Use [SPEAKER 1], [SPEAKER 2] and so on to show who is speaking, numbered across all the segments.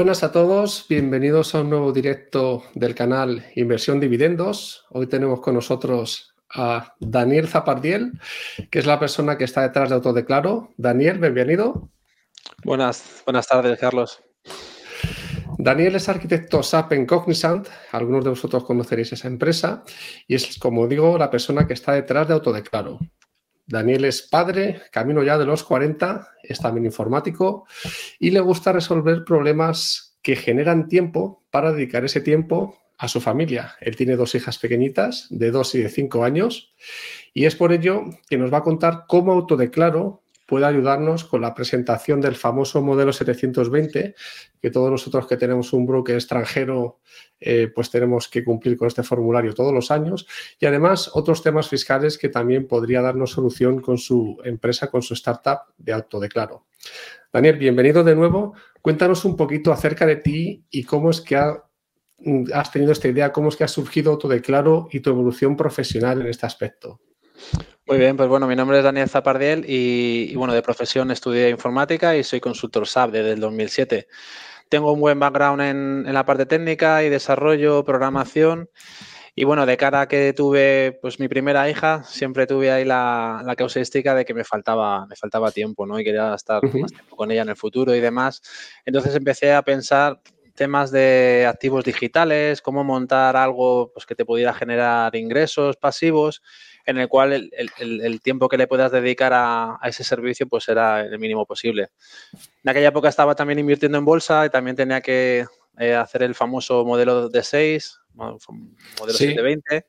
[SPEAKER 1] buenas a todos, bienvenidos a un nuevo directo del canal Inversión Dividendos. Hoy tenemos con nosotros a Daniel Zapardiel, que es la persona que está detrás de Autodeclaro. Daniel, bienvenido.
[SPEAKER 2] Buenas, buenas tardes, Carlos.
[SPEAKER 1] Daniel es arquitecto SAP en Cognizant, algunos de vosotros conoceréis esa empresa, y es, como digo, la persona que está detrás de Autodeclaro. Daniel es padre, camino ya de los 40, es también informático y le gusta resolver problemas que generan tiempo para dedicar ese tiempo a su familia. Él tiene dos hijas pequeñitas, de 2 y de 5 años, y es por ello que nos va a contar cómo Autodeclaro puede ayudarnos con la presentación del famoso modelo 720, que todos nosotros que tenemos un broker extranjero, eh, pues tenemos que cumplir con este formulario todos los años. Y además otros temas fiscales que también podría darnos solución con su empresa, con su startup de autodeclaro. Daniel, bienvenido de nuevo. Cuéntanos un poquito acerca de ti y cómo es que has tenido esta idea, cómo es que ha surgido Autodeclaro y tu evolución profesional en este aspecto.
[SPEAKER 2] Muy bien, pues bueno, mi nombre es Daniel Zapardiel y, bueno, de profesión estudié informática y soy consultor SAP desde el 2007. Tengo un buen background en, la parte técnica y desarrollo, programación. Y bueno, de cara a que tuve pues mi primera hija, siempre tuve ahí la, la causística de que me faltaba, me faltaba tiempo, ¿no? Y quería estar más tiempo con ella en el futuro y demás. Entonces empecé a pensar temas de activos digitales, cómo montar algo pues, que te pudiera generar ingresos pasivos en el cual el, tiempo que le puedas dedicar a, ese servicio pues era el mínimo posible. En aquella época estaba también invirtiendo en bolsa y también tenía que eh, hacer el famoso modelo de 6, modelo 720.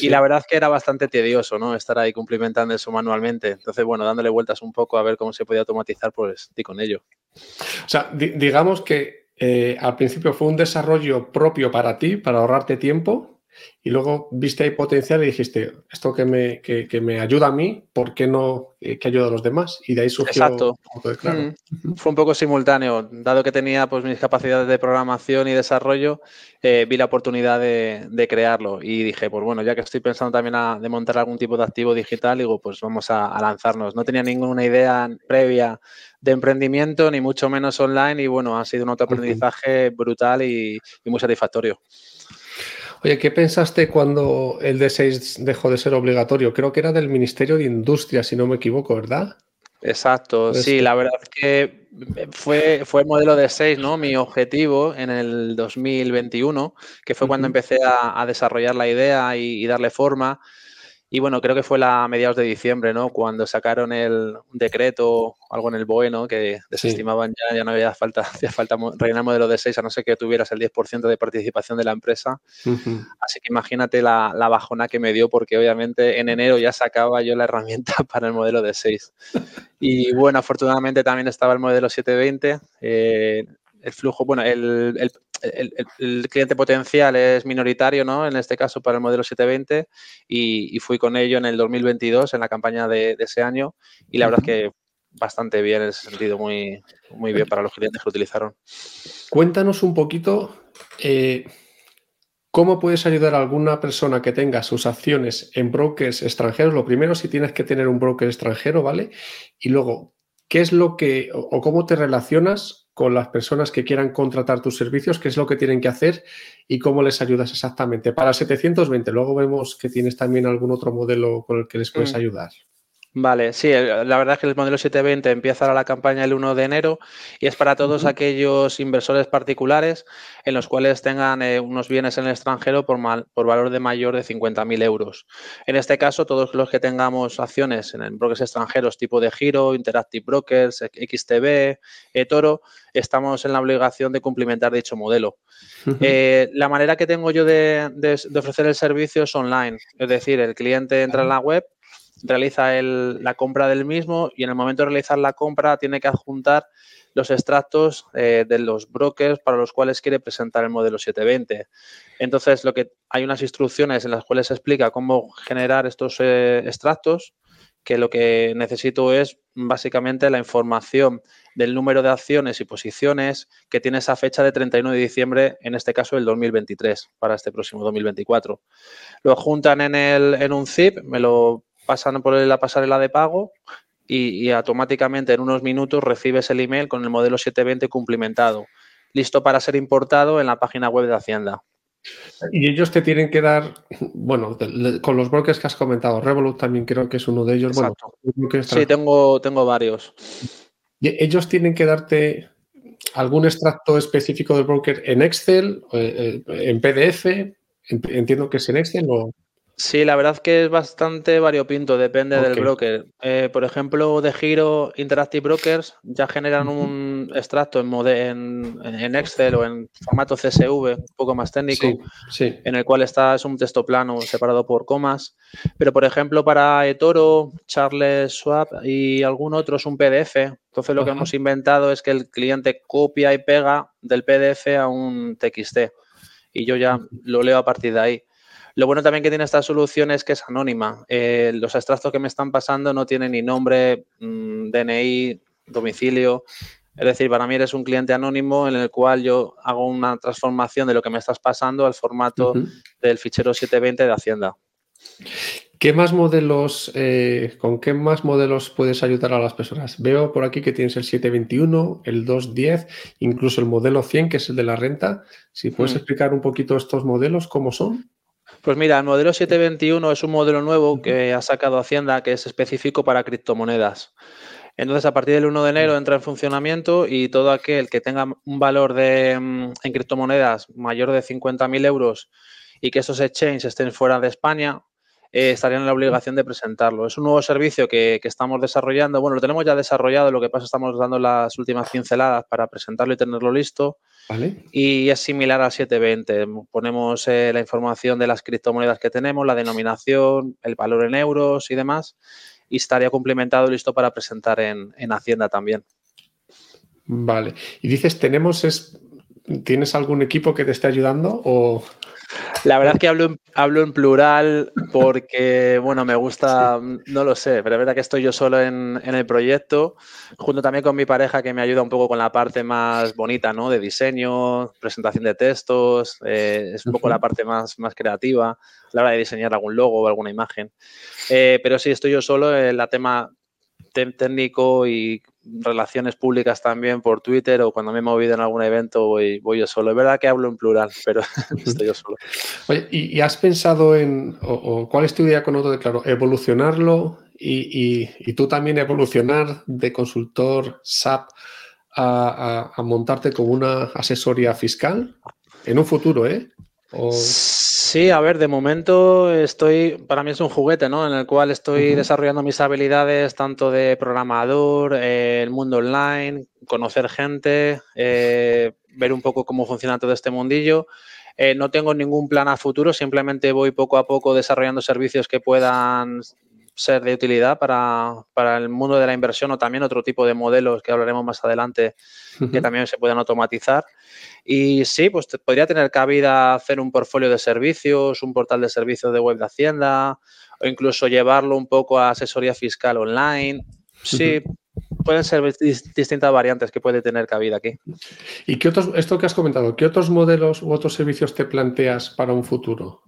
[SPEAKER 2] Y la verdad es que era bastante tedioso, ¿no? Estar ahí cumplimentando eso manualmente. Entonces, bueno, dándole vueltas un poco a ver cómo se podía automatizar, pues di con ello.
[SPEAKER 1] O sea, digamos que eh, al principio fue un desarrollo propio para ti, para ahorrarte tiempo, y luego viste ahí potencial y dijiste, esto que me, que, me ayuda a mí, ¿por qué no eh, que ayuda a los demás? Y de ahí surgió
[SPEAKER 2] Exacto. Claro. Mm. Fue un poco simultáneo. Dado que tenía pues, mis capacidades de programación y desarrollo, eh, vi la oportunidad de, crearlo. Y dije, pues bueno, ya que estoy pensando también a, de montar algún tipo de activo digital, digo, pues vamos a, lanzarnos. No tenía ninguna idea previa de emprendimiento, ni mucho menos online, y bueno, ha sido un autoaprendizaje brutal y muy satisfactorio.
[SPEAKER 1] Oye, ¿qué pensaste cuando el D6 dejó de ser obligatorio? Creo que era del Ministerio de Industria, si no me equivoco, ¿verdad?
[SPEAKER 2] Exacto, sí, la verdad es que fue, fue el modelo de 6, ¿no? Mi objetivo en el 2021, que fue cuando empecé a, desarrollar la idea y darle forma. Y bueno, creo que fue la mediados de diciembre, ¿no? Cuando sacaron el decreto, algo en el BOE, ¿no? Que desestimaban ya, ya no había falta, hacía falta rellenar modelo de 6, a no ser que tuvieras el 10% de participación de la empresa. Así que imagínate la, la, bajona que me dio, porque obviamente en enero ya sacaba yo la herramienta para el modelo de 6. Y bueno, afortunadamente también estaba el modelo 720. Eh, el flujo, bueno, el, el, cliente potencial es minoritario, ¿no? En este caso para el modelo 720 y, fui con ello en el 2022 en la campaña de, ese año y la verdad es que bastante bien en ese sentido, muy, muy bien para los clientes que lo utilizaron.
[SPEAKER 1] Cuéntanos un poquito eh, cómo puedes ayudar a alguna persona que tenga sus acciones en brokers extranjeros. Lo primero, si tienes que tener un broker extranjero, ¿vale? Y luego, ¿qué es lo que o cómo te relacionas con las personas que quieran contratar tus servicios, qué es lo que tienen que hacer y cómo les ayudas exactamente. Para 720, luego vemos que tienes también algún otro modelo con el que les puedes mm. ayudar.
[SPEAKER 2] Vale, sí, la verdad es que el modelo 720 empieza la campaña el 1 de enero y es para todos aquellos inversores particulares en los cuales tengan eh, unos bienes en el extranjero por, por valor de mayor de 50.000 euros. En este caso, todos los que tengamos acciones en brokers extranjeros tipo de Giro, Interactive Brokers, XTB, eToro, estamos en la obligación de cumplimentar dicho modelo. Eh, la manera que tengo yo de, de ofrecer el servicio es online, es decir, el cliente entra en la web realiza la compra del mismo y en el momento de realizar la compra tiene que adjuntar los extractos eh, de los brokers para los cuales quiere presentar el modelo 720. Entonces, lo que hay unas instrucciones en las cuales se explica cómo generar estos eh, extractos, que lo que necesito es básicamente la información del número de acciones y posiciones que tiene esa fecha de 31 de diciembre, en este caso el 2023, para este próximo 2024. Lo juntan en, el, en un zip, me lo pasan por la pasarela de pago y, automáticamente en unos minutos recibes el email con el modelo 720 cumplimentado. listo para ser importado en la página web de Hacienda.
[SPEAKER 1] Y ellos te tienen que dar, bueno, con los brokers que has comentado, Revolut también creo que es uno de ellos.
[SPEAKER 2] sí, tengo, tengo varios.
[SPEAKER 1] Y ellos tienen que darte algún extracto específico del broker en Excel, eh, eh, en PDF. Entiendo que es en Excel o.
[SPEAKER 2] Sí, la verdad que es bastante variopinto, depende del broker. Eh, por ejemplo, de Giro Interactive Brokers ya generan un extracto en, en, Excel o en formato CSV, un poco más técnico, en el cual está es un texto plano separado por comas. Pero, por ejemplo, para eToro, Charles Schwab y algún otro es un PDF. Entonces, lo que hemos inventado es que el cliente copia y pega del PDF a un TXT y yo ya lo leo a partir de ahí. Lo bueno también que tiene esta solución es que es anónima. Eh, los extractos que me están pasando no tienen ni nombre, mm, DNI, domicilio. Es decir, para mí eres un cliente anónimo en el cual yo hago una transformación de lo que me estás pasando al formato del fichero 720 de Hacienda.
[SPEAKER 1] ¿Qué más modelos, eh, con qué más modelos puedes ayudar a las personas? Veo por aquí que tienes el 721, el 210, incluso el modelo 100, que es el de la renta. Si puedes mm. explicar un poquito estos modelos, ¿cómo son?
[SPEAKER 2] Pues mira, el modelo 721 es un modelo nuevo que ha sacado Hacienda que es específico para criptomonedas. Entonces, a partir del 1 de enero entra en funcionamiento y todo aquel que tenga un valor de, mm, en criptomonedas mayor de 50.000 euros y que esos exchanges estén fuera de España, eh, estarían en la obligación de presentarlo. Es un nuevo servicio que, estamos desarrollando. Bueno, lo tenemos ya desarrollado, lo que pasa es que estamos dando las últimas pinceladas para presentarlo y tenerlo listo. Y es similar al 720. Ponemos eh, la información de las criptomonedas que tenemos, la denominación, el valor en euros y demás. Y estaría complementado y listo para presentar en, en Hacienda también.
[SPEAKER 1] Vale. Y dices, tenemos es, ¿tienes algún equipo que te esté ayudando o
[SPEAKER 2] la verdad es que hablo en, hablo en plural porque, bueno, me gusta, no lo sé, pero es verdad que estoy yo solo en, el proyecto, junto también con mi pareja que me ayuda un poco con la parte más bonita, ¿no? De diseño, presentación de textos, eh, es un poco la parte más, más creativa a la hora de diseñar algún logo o alguna imagen. Eh, pero sí, estoy yo solo en la tema técnico y relaciones públicas también por Twitter o cuando me he movido en algún evento voy, voy yo solo. Es verdad que hablo en plural, pero estoy yo solo.
[SPEAKER 1] Oye, ¿y, has pensado en, o, cuál es tu idea con Auto de Claro, evolucionarlo y, tú también evolucionar de consultor SAP a, a montarte como una asesoría fiscal en un futuro, ¿eh?
[SPEAKER 2] Sí, a ver, de momento estoy, para mí es un juguete, ¿no? En el cual estoy desarrollando mis habilidades tanto de programador, eh, el mundo online, conocer gente, eh, ver un poco cómo funciona todo este mundillo. Eh, no tengo ningún plan a futuro, simplemente voy poco a poco desarrollando servicios que puedan ser de utilidad para, el mundo de la inversión o también otro tipo de modelos que hablaremos más adelante que también se puedan automatizar. Y sí, pues podría tener cabida hacer un portfolio de servicios, un portal de servicios de web de Hacienda o incluso llevarlo un poco a asesoría fiscal online. Sí, pueden ser distintas variantes que puede tener cabida aquí.
[SPEAKER 1] ¿Y qué otros, esto que has comentado, qué otros modelos u otros servicios te planteas para un futuro?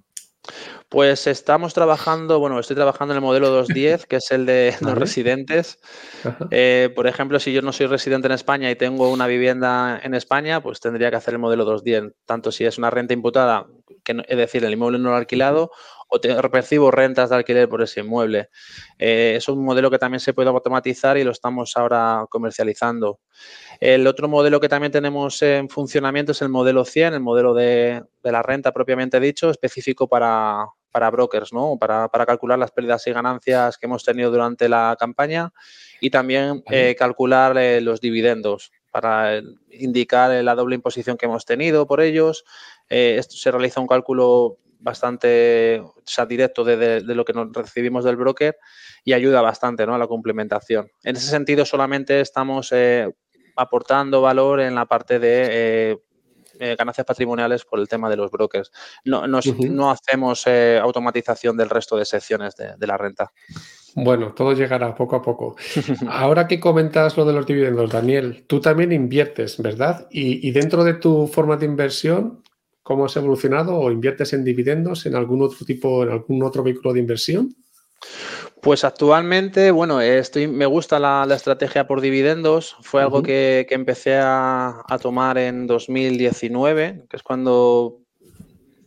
[SPEAKER 2] Pues estamos trabajando, bueno, estoy trabajando en el modelo 210, que es el de los residentes. Eh, por ejemplo, si yo no soy residente en España y tengo una vivienda en España, pues tendría que hacer el modelo 210, tanto si es una renta imputada, que es decir, el inmueble no alquilado, o te, percibo rentas de alquiler por ese inmueble. Eh, es un modelo que también se puede automatizar y lo estamos ahora comercializando. El otro modelo que también tenemos en funcionamiento es el modelo 100, el modelo de, la renta propiamente dicho, específico para, brokers, ¿no? Para, calcular las pérdidas y ganancias que hemos tenido durante la campaña y también eh, calcular eh, los dividendos para indicar la doble imposición que hemos tenido por ellos. Esto se realiza un cálculo bastante directo de, lo que nos recibimos del broker y ayuda bastante ¿no? a la complementación. En ese sentido, solamente estamos aportando valor en la parte de eh, eh, ganancias patrimoniales por el tema de los brokers. No, no hacemos eh, automatización del resto de secciones de, la renta.
[SPEAKER 1] Bueno, todo llegará poco a poco. Ahora que comentas lo de los dividendos, Daniel, tú también inviertes, ¿verdad? Y, dentro de tu forma de inversión, ¿cómo has evolucionado? ¿O inviertes en dividendos en algún otro tipo, en algún otro vehículo de inversión?
[SPEAKER 2] Pues actualmente, bueno, estoy, me gusta la, estrategia por dividendos. Fue algo que, empecé a, tomar en 2019, que es cuando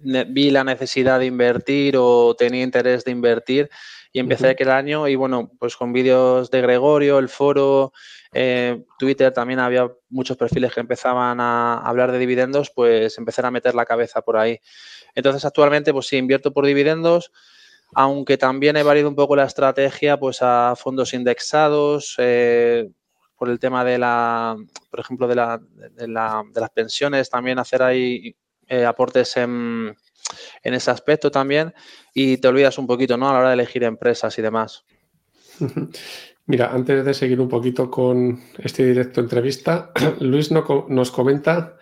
[SPEAKER 2] vi la necesidad de invertir o tenía interés de invertir y empecé aquel año y bueno, pues con vídeos de Gregorio, el foro, eh, Twitter también había muchos perfiles que empezaban a hablar de dividendos, pues empecé a meter la cabeza por ahí. Entonces actualmente pues sí, invierto por dividendos aunque también he variado un poco la estrategia pues a fondos indexados, eh, por el tema de la, por ejemplo, de, la, de, las pensiones, también hacer ahí eh, aportes en, en, ese aspecto también y te olvidas un poquito, ¿no? A la hora de elegir empresas y demás.
[SPEAKER 1] Mira, antes de seguir un poquito con este directo entrevista, Luis nos comenta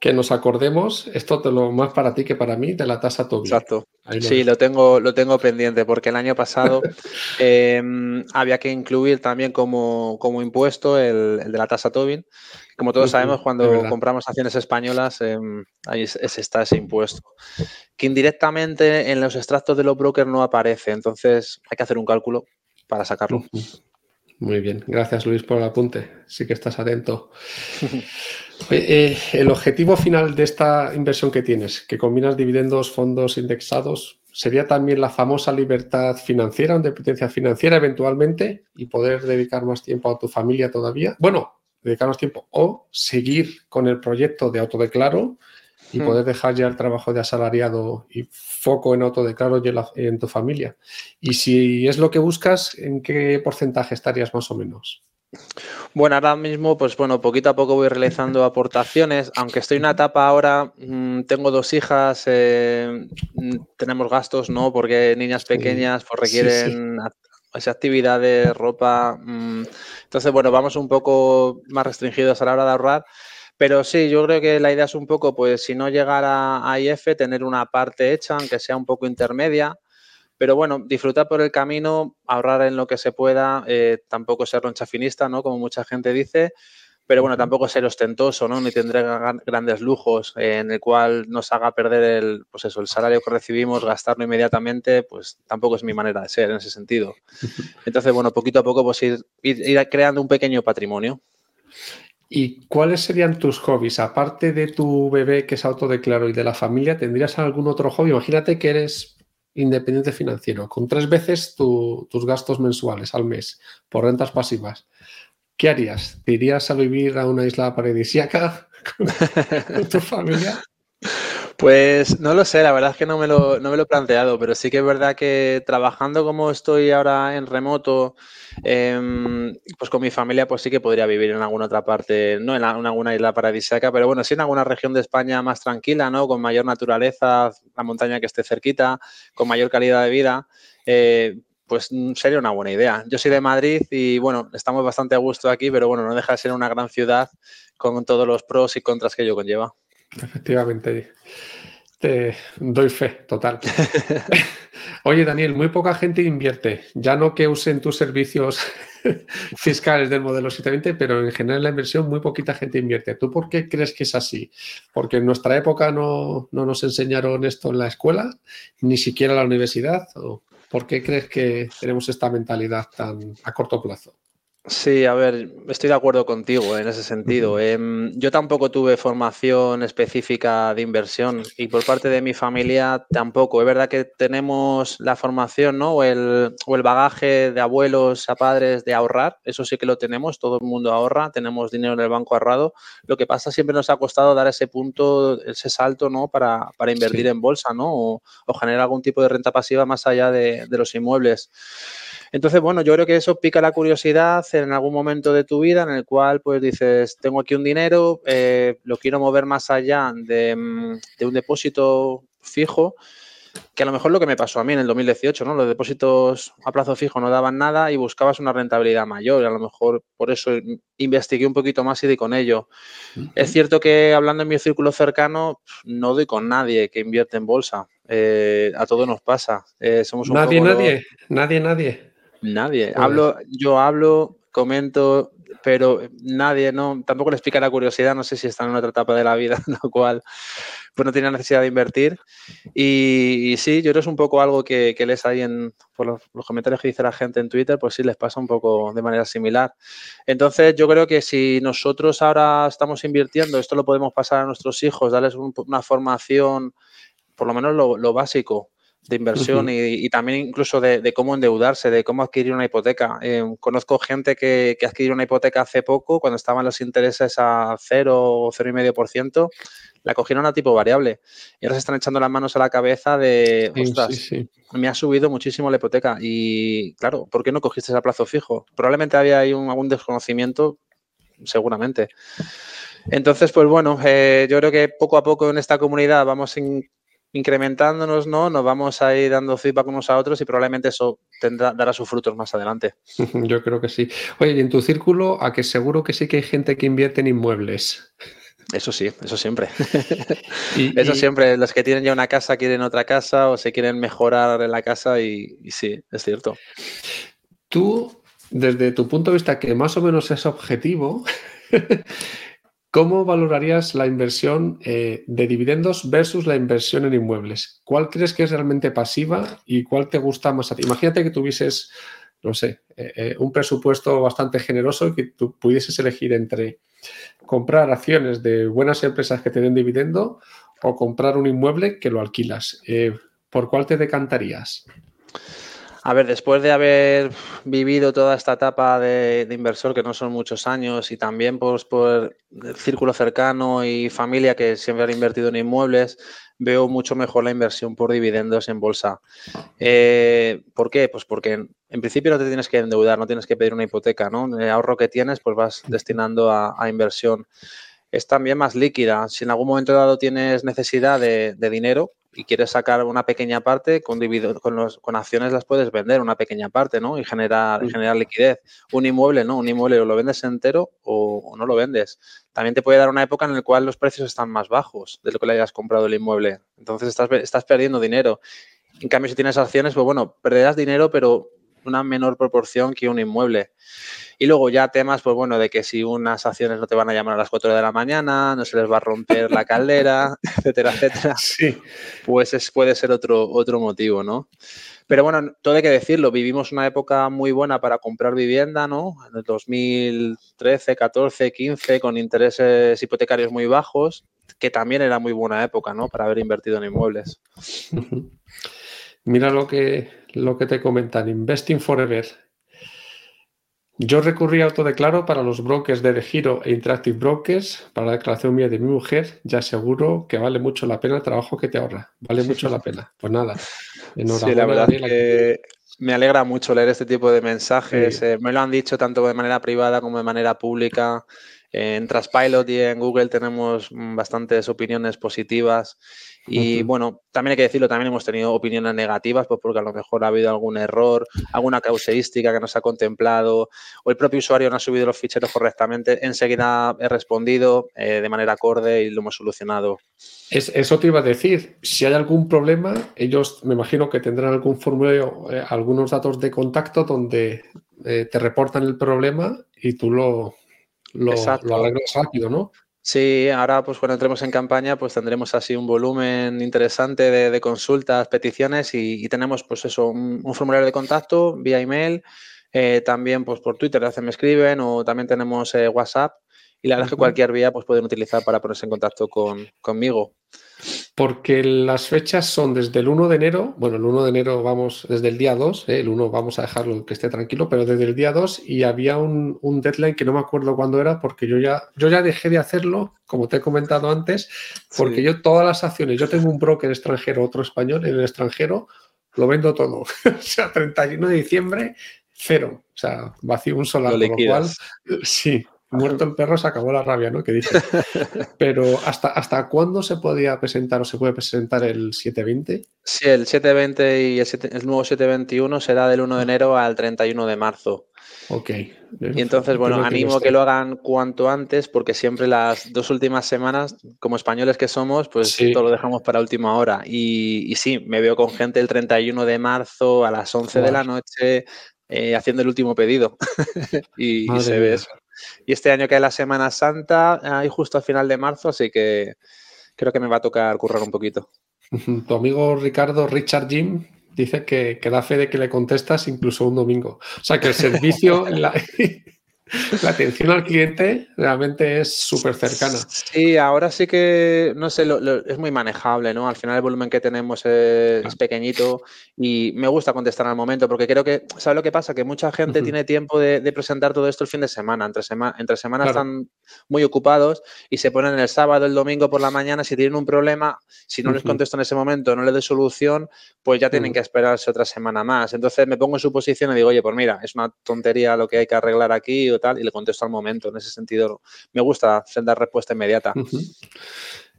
[SPEAKER 1] que nos acordemos, esto te lo más para ti que para mí, de la tasa Tobin.
[SPEAKER 2] Exacto. sí, lo tengo, lo tengo pendiente porque el año pasado em, había que incluir también como, impuesto el, de la tasa Tobin. Como todos sabemos, cuando compramos acciones españolas, em, ahí está ese impuesto. Que indirectamente en los extractos de los brokers no aparece. Entonces hay que hacer un cálculo para sacarlo.
[SPEAKER 1] Muy bien, gracias Luis por el apunte. Sí que estás atento. Eh, el objetivo final de esta inversión que tienes, que combinas dividendos, fondos indexados, sería también la famosa libertad financiera, independencia financiera eventualmente y poder dedicar más tiempo a tu familia todavía. Bueno, dedicar más tiempo o seguir con el proyecto de autodeclaro y hmm. poder dejar ya el trabajo de asalariado y foco en autodeclaro y en tu familia. Y si es lo que buscas, ¿en qué porcentaje estarías más o menos?
[SPEAKER 2] Bueno, ahora mismo, pues bueno, poquito a poco voy realizando aportaciones, aunque estoy en una etapa ahora, mm, tengo dos hijas, eh, tenemos gastos, ¿no? Porque niñas pequeñas pues requieren esa actividad de ropa. Mm, entonces, bueno, vamos un poco más restringidos a la hora de ahorrar. Pero sí, yo creo que la idea es un poco, pues si no llegar a IF, tener una parte hecha, aunque sea un poco intermedia. Pero bueno, disfrutar por el camino, ahorrar en lo que se pueda, eh, tampoco ser ronchafinista, ¿no? Como mucha gente dice, pero bueno, tampoco ser ostentoso, ¿no? Ni tendré grandes lujos en el cual nos haga perder el, pues eso, el salario que recibimos, gastarlo inmediatamente, pues tampoco es mi manera de ser en ese sentido. Entonces, bueno, poquito a poco, pues ir, ir creando un pequeño patrimonio.
[SPEAKER 1] ¿Y cuáles serían tus hobbies? Aparte de tu bebé que es autodeclaro y de la familia, ¿tendrías algún otro hobby? Imagínate que eres independiente financiero, con tres veces tus gastos mensuales al mes por rentas pasivas. ¿Qué harías? ¿Te irías a vivir a una isla paradisíaca con tu familia?
[SPEAKER 2] Pues no lo sé, la verdad es que no me, lo, no me lo he planteado, pero sí que es verdad que trabajando como estoy ahora en remoto, em, pues con mi familia, pues sí que podría vivir en alguna otra parte, no en, alguna isla paradisíaca, pero bueno, sí en alguna región de España más tranquila, ¿no? Con mayor naturaleza, la montaña que esté cerquita, con mayor calidad de vida. Eh, pues sería una buena idea. Yo soy de Madrid y bueno, estamos bastante a gusto aquí, pero bueno, no deja de ser una gran ciudad con todos los pros y contras que ello conlleva.
[SPEAKER 1] Efectivamente, te doy fe, total. Oye, Daniel, muy poca gente invierte. Ya no que usen tus servicios fiscales del modelo 720, pero en general la inversión muy poquita gente invierte. ¿Tú por qué crees que es así? Porque en nuestra época no, no nos enseñaron esto en la escuela, ni siquiera en la universidad. ¿O ¿Por qué crees que tenemos esta mentalidad tan a corto plazo?
[SPEAKER 2] Sí, a ver, estoy de acuerdo contigo en ese sentido. Em, yo tampoco tuve formación específica de inversión y por parte de mi familia tampoco. Es verdad que tenemos la formación ¿no? o, el, o el bagaje de abuelos a padres de ahorrar, eso sí que lo tenemos, todo el mundo ahorra, tenemos dinero en el banco ahorrado. Lo que pasa siempre nos ha costado dar ese punto, ese salto ¿no? para, para invertir en bolsa ¿no? O, generar algún tipo de renta pasiva más allá de, de los inmuebles. Entonces, bueno, yo creo que eso pica la curiosidad en algún momento de tu vida en el cual pues dices, tengo aquí un dinero, eh, lo quiero mover más allá de, mm, de, un depósito fijo, que a lo mejor lo que me pasó a mí en el 2018, ¿no? Los depósitos a plazo fijo no daban nada y buscabas una rentabilidad mayor. Y a lo mejor por eso investigué un poquito más y di con ello. Es cierto que hablando en mi círculo cercano, no doy con nadie que invierte en bolsa. Eh, a todos nos pasa. Eh, somos
[SPEAKER 1] nadie, nadie, nadie, nadie.
[SPEAKER 2] Nadie. Hablo, yo hablo, comento, pero nadie, no, tampoco le explica la curiosidad, no sé si están en otra etapa de la vida, en lo cual pues no tiene necesidad de invertir. Y, sí, yo creo que es un poco algo que, que lees ahí en por los, comentarios que dice la gente en Twitter, pues sí les pasa un poco de manera similar. Entonces, yo creo que si nosotros ahora estamos invirtiendo, esto lo podemos pasar a nuestros hijos, darles una formación, por lo menos lo básico, de inversión y, también incluso de, cómo endeudarse, de cómo adquirir una hipoteca. Eh, conozco gente que, que adquirió una hipoteca hace poco, cuando estaban los intereses a cero o cero y medio por ciento, la cogieron a tipo variable. Y ahora se están echando las manos a la cabeza de, ostras, me ha subido muchísimo la hipoteca. Y claro, ¿por qué no cogiste a plazo fijo? Probablemente había ahí un, algún desconocimiento, seguramente. Entonces, pues bueno, eh, yo creo que poco a poco en esta comunidad vamos en, incrementándonos, ¿no? Nos vamos a ir dando feedback unos a otros y probablemente eso tendrá, dará sus frutos más adelante.
[SPEAKER 1] Yo creo que sí. Oye, y en tu círculo, a que seguro que sí que hay gente que invierte en inmuebles.
[SPEAKER 2] Eso sí, eso siempre. eso siempre. Los que tienen ya una casa quieren otra casa o se quieren mejorar en la casa y, y sí, es cierto.
[SPEAKER 1] Tú, desde tu punto de vista, que más o menos es objetivo, ¿Cómo valorarías la inversión eh, de dividendos versus la inversión en inmuebles? ¿Cuál crees que es realmente pasiva y cuál te gusta más a ti? Imagínate que tuvieses, no sé, eh, eh, un presupuesto bastante generoso y que tú pudieses elegir entre comprar acciones de buenas empresas que te den dividendo o comprar un inmueble que lo alquilas. ¿Por cuál te decantarías?
[SPEAKER 2] A ver, después de haber vivido toda esta etapa de, inversor, que no son muchos años, y también por el círculo cercano y familia que siempre han invertido en inmuebles, veo mucho mejor la inversión por dividendos en bolsa. Eh, ¿Por qué? Pues porque en, principio no te tienes que endeudar, no tienes que pedir una hipoteca, ¿no? El ahorro que tienes, pues vas destinando a inversión es también más líquida. Si en algún momento dado tienes necesidad de, dinero y quieres sacar una pequeña parte, con, con, con, acciones las puedes vender una pequeña parte, ¿no? Y generar, generar liquidez. Un inmueble, ¿no? Un inmueble o lo vendes entero o, no lo vendes. También te puede dar una época en la cual los precios están más bajos de lo que le hayas comprado el inmueble. Entonces estás, estás perdiendo dinero. En cambio, si tienes acciones, pues bueno, perderás dinero, pero una menor proporción que un inmueble. Y luego ya temas, pues bueno, de que si unas acciones no te van a llamar a las 4 de la mañana, no se les va a romper la caldera, etcétera, etcétera. Sí. Pues es, puede ser otro, otro motivo, ¿no? Pero bueno, todo hay que decirlo, vivimos una época muy buena para comprar vivienda, ¿no? En el 2013, 14, 15, con intereses hipotecarios muy bajos, que también era muy buena época, ¿no? Para haber invertido en inmuebles.
[SPEAKER 1] Mira lo que, lo que te comentan, Investing Forever. Yo recurrí a Autodeclaro para los brokers de Giro e Interactive Brokers, para la declaración mía de mi mujer, ya seguro que vale mucho la pena el trabajo que te ahorra. Vale mucho la pena. Pues nada,
[SPEAKER 2] enhorabuena. Sí, la verdad que me alegra mucho leer este tipo de mensajes. Eh, me lo han dicho tanto de manera privada como de manera pública. En Traspilot y en Google tenemos bastantes opiniones positivas y bueno, también hay que decirlo, también hemos tenido opiniones negativas, pues porque a lo mejor ha habido algún error, alguna causeística que no se ha contemplado, o el propio usuario no ha subido los ficheros correctamente. Enseguida he respondido eh, de manera acorde y lo hemos solucionado.
[SPEAKER 1] Es, eso te iba a decir, si hay algún problema, ellos me imagino que tendrán algún formulario, eh, algunos datos de contacto donde eh, te reportan el problema y tú lo, lo, lo arreglas rápido, ¿no?
[SPEAKER 2] Sí, ahora pues cuando entremos en campaña pues tendremos así un volumen interesante de, consultas, peticiones y, tenemos pues eso, un, formulario de contacto vía email, eh, también pues por Twitter a veces me escriben o también tenemos eh, WhatsApp y la verdad es que cualquier vía pues pueden utilizar para ponerse en contacto con, conmigo.
[SPEAKER 1] Porque las fechas son desde el 1 de enero, bueno, el 1 de enero vamos desde el día 2, ¿eh? el 1 vamos a dejarlo que esté tranquilo, pero desde el día 2 y había un, deadline que no me acuerdo cuándo era porque yo ya, yo ya dejé de hacerlo, como te he comentado antes, porque yo todas las acciones, yo tengo un broker extranjero, otro español en el extranjero, lo vendo todo. o sea, 31 de diciembre, cero. O sea, vacío un solar, lo, lo cual, sí, Muerto el perro se acabó la rabia, ¿no? Que dice. Pero ¿hasta, ¿hasta cuándo se podía presentar o se puede presentar el 720?
[SPEAKER 2] Sí, el 720 y el, nuevo 721 será del 1 de enero al 31 de marzo.
[SPEAKER 1] Ok.
[SPEAKER 2] Y entonces, bueno, animo a que lo hagan cuanto antes, porque siempre las dos últimas semanas, como españoles que somos, pues todo lo dejamos para última hora. Y, sí, me veo con gente el 31 de marzo a las 11 de la noche eh, haciendo el último pedido. y se ve eso. Y este año que hay la Semana Santa, ahí justo al final de marzo, así que creo que me va a tocar currar un poquito.
[SPEAKER 1] Tu amigo Ricardo, Richard Jim, dice que, que da fe de que le contestas incluso un domingo. O sea, que el servicio, la, la atención al cliente realmente es súper cercana.
[SPEAKER 2] Sí, ahora sí que, no sé, es muy manejable, ¿no? Al final el volumen que tenemos es, pequeñito y me gusta contestar al momento porque creo que, ¿sabes lo que pasa? Que mucha gente tiene tiempo de, presentar todo esto el fin de semana. Entre, semana entre semanas están muy ocupados y se ponen el sábado, el domingo por la mañana. Si tienen un problema, si no les contesto en ese momento, no les doy solución, pues ya tienen que esperarse otra semana más. Entonces me pongo en su posición y digo, oye, pues mira, es una tontería lo que hay que arreglar aquí tal, y le contesto al momento. En ese sentido, me gusta dar respuesta inmediata.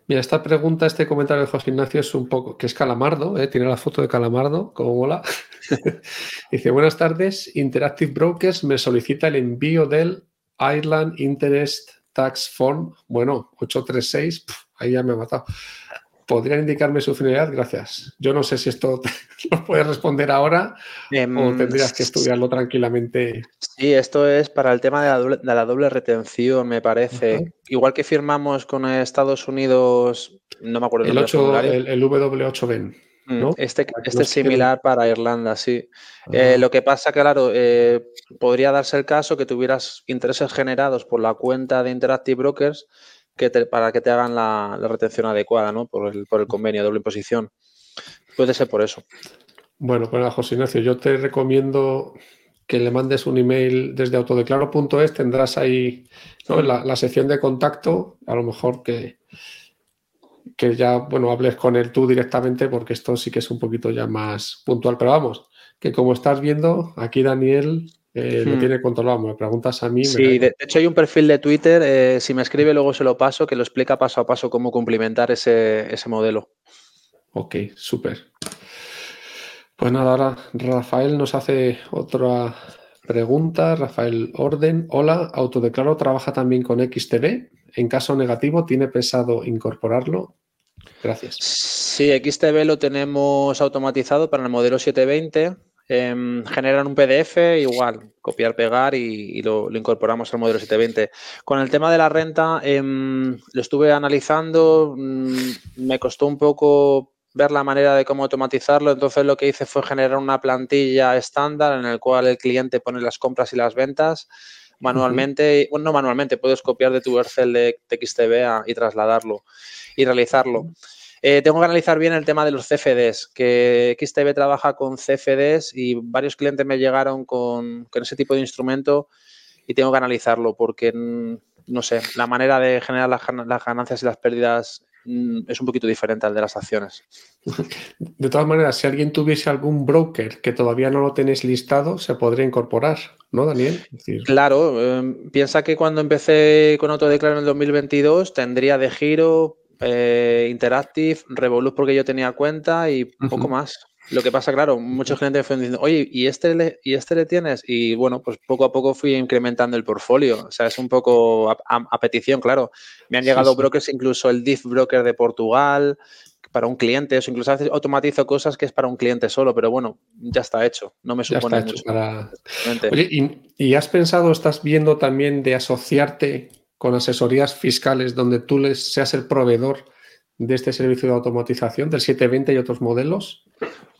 [SPEAKER 1] Mira, esta pregunta, este comentario de José Ignacio es un poco, que es Calamardo, ¿eh? tiene la foto de Calamardo, como mola. Dice, buenas tardes, Interactive Brokers me solicita el envío del Ireland Interest Tax Form, bueno, 836, ahí ya me ha matado. ¿Podrían indicarme su finalidad? Gracias. Yo no sé si esto lo puedes responder ahora o em, tendrías que estudiarlo tranquilamente.
[SPEAKER 2] Sí, esto es para el tema de la doble, retención, me parece. Igual que firmamos con Estados Unidos, no me acuerdo
[SPEAKER 1] el, 8, el, W8Ben.
[SPEAKER 2] Mm, este, este es similar para Irlanda, sí. Eh, lo que pasa, claro, eh, podría darse el caso que tuvieras intereses generados por la cuenta de Interactive Brokers para que te hagan la, retención adecuada, ¿no? Por el, por el convenio de doble imposición. Puede ser por eso.
[SPEAKER 1] Bueno, pues José Ignacio, yo te recomiendo que le mandes un email desde autodeclaro.es, tendrás ahí la, sección de contacto, a lo mejor que, que ya, bueno, hables con él tú directamente, porque esto sí que es un poquito ya más puntual, pero vamos, que como estás viendo, aquí Daniel eh, lo hmm. tiene controlado. Me preguntas a mí.
[SPEAKER 2] Sí, de, hecho hay un perfil de Twitter, eh, si me escribe luego se lo paso, que lo explica paso a paso cómo complementar ese, modelo.
[SPEAKER 1] Ok, súper. Pues nada, ahora Rafael nos hace otra pregunta. Rafael Orden. Hola, Autodeclaro trabaja también con XTB. En caso negativo, ¿tiene pensado incorporarlo? Gracias.
[SPEAKER 2] Sí, XTB lo tenemos automatizado para el modelo 720 Em, generan un PDF, igual, copiar, pegar y, lo, incorporamos al modelo 720. Con el tema de la renta, em, lo estuve analizando, mm, me costó un poco ver la manera de cómo automatizarlo, entonces lo que hice fue generar una plantilla estándar en el cual el cliente pone las compras y las ventas manualmente, bueno, no manualmente, puedes copiar de tu Excel de, TXTB y trasladarlo y realizarlo. Eh, tengo que analizar bien el tema de los CFDs, que XTB trabaja con CFDs y varios clientes me llegaron con, ese tipo de instrumento y tengo que analizarlo porque, mm, no sé, la manera de generar las, ganancias y las pérdidas mm, es un poquito diferente al de las acciones.
[SPEAKER 1] De todas maneras, si alguien tuviese algún broker que todavía no lo tenéis listado, se podría incorporar, ¿no, Daniel?
[SPEAKER 2] Claro, em, piensa que cuando empecé con Autodeclaro en el 2022 tendría de giro eh, Interactive, Revolut porque yo tenía cuenta y poco más. Lo que pasa, claro, muchos clientes me fueron diciendo, oye, ¿y este, le, ¿y este le tienes? Y bueno, pues poco a poco fui incrementando el portfolio. O sea, es un poco a, petición, claro. Me han llegado brokers, incluso el DIF Broker de Portugal, para un cliente, o incluso a veces automatizo cosas que es para un cliente solo, pero bueno, ya está hecho, no me supone mucho.
[SPEAKER 1] Oye, ¿y, ¿y, has pensado, estás viendo también de asociarte con asesorías fiscales donde tú les seas el proveedor de este servicio de automatización del 720 y otros modelos?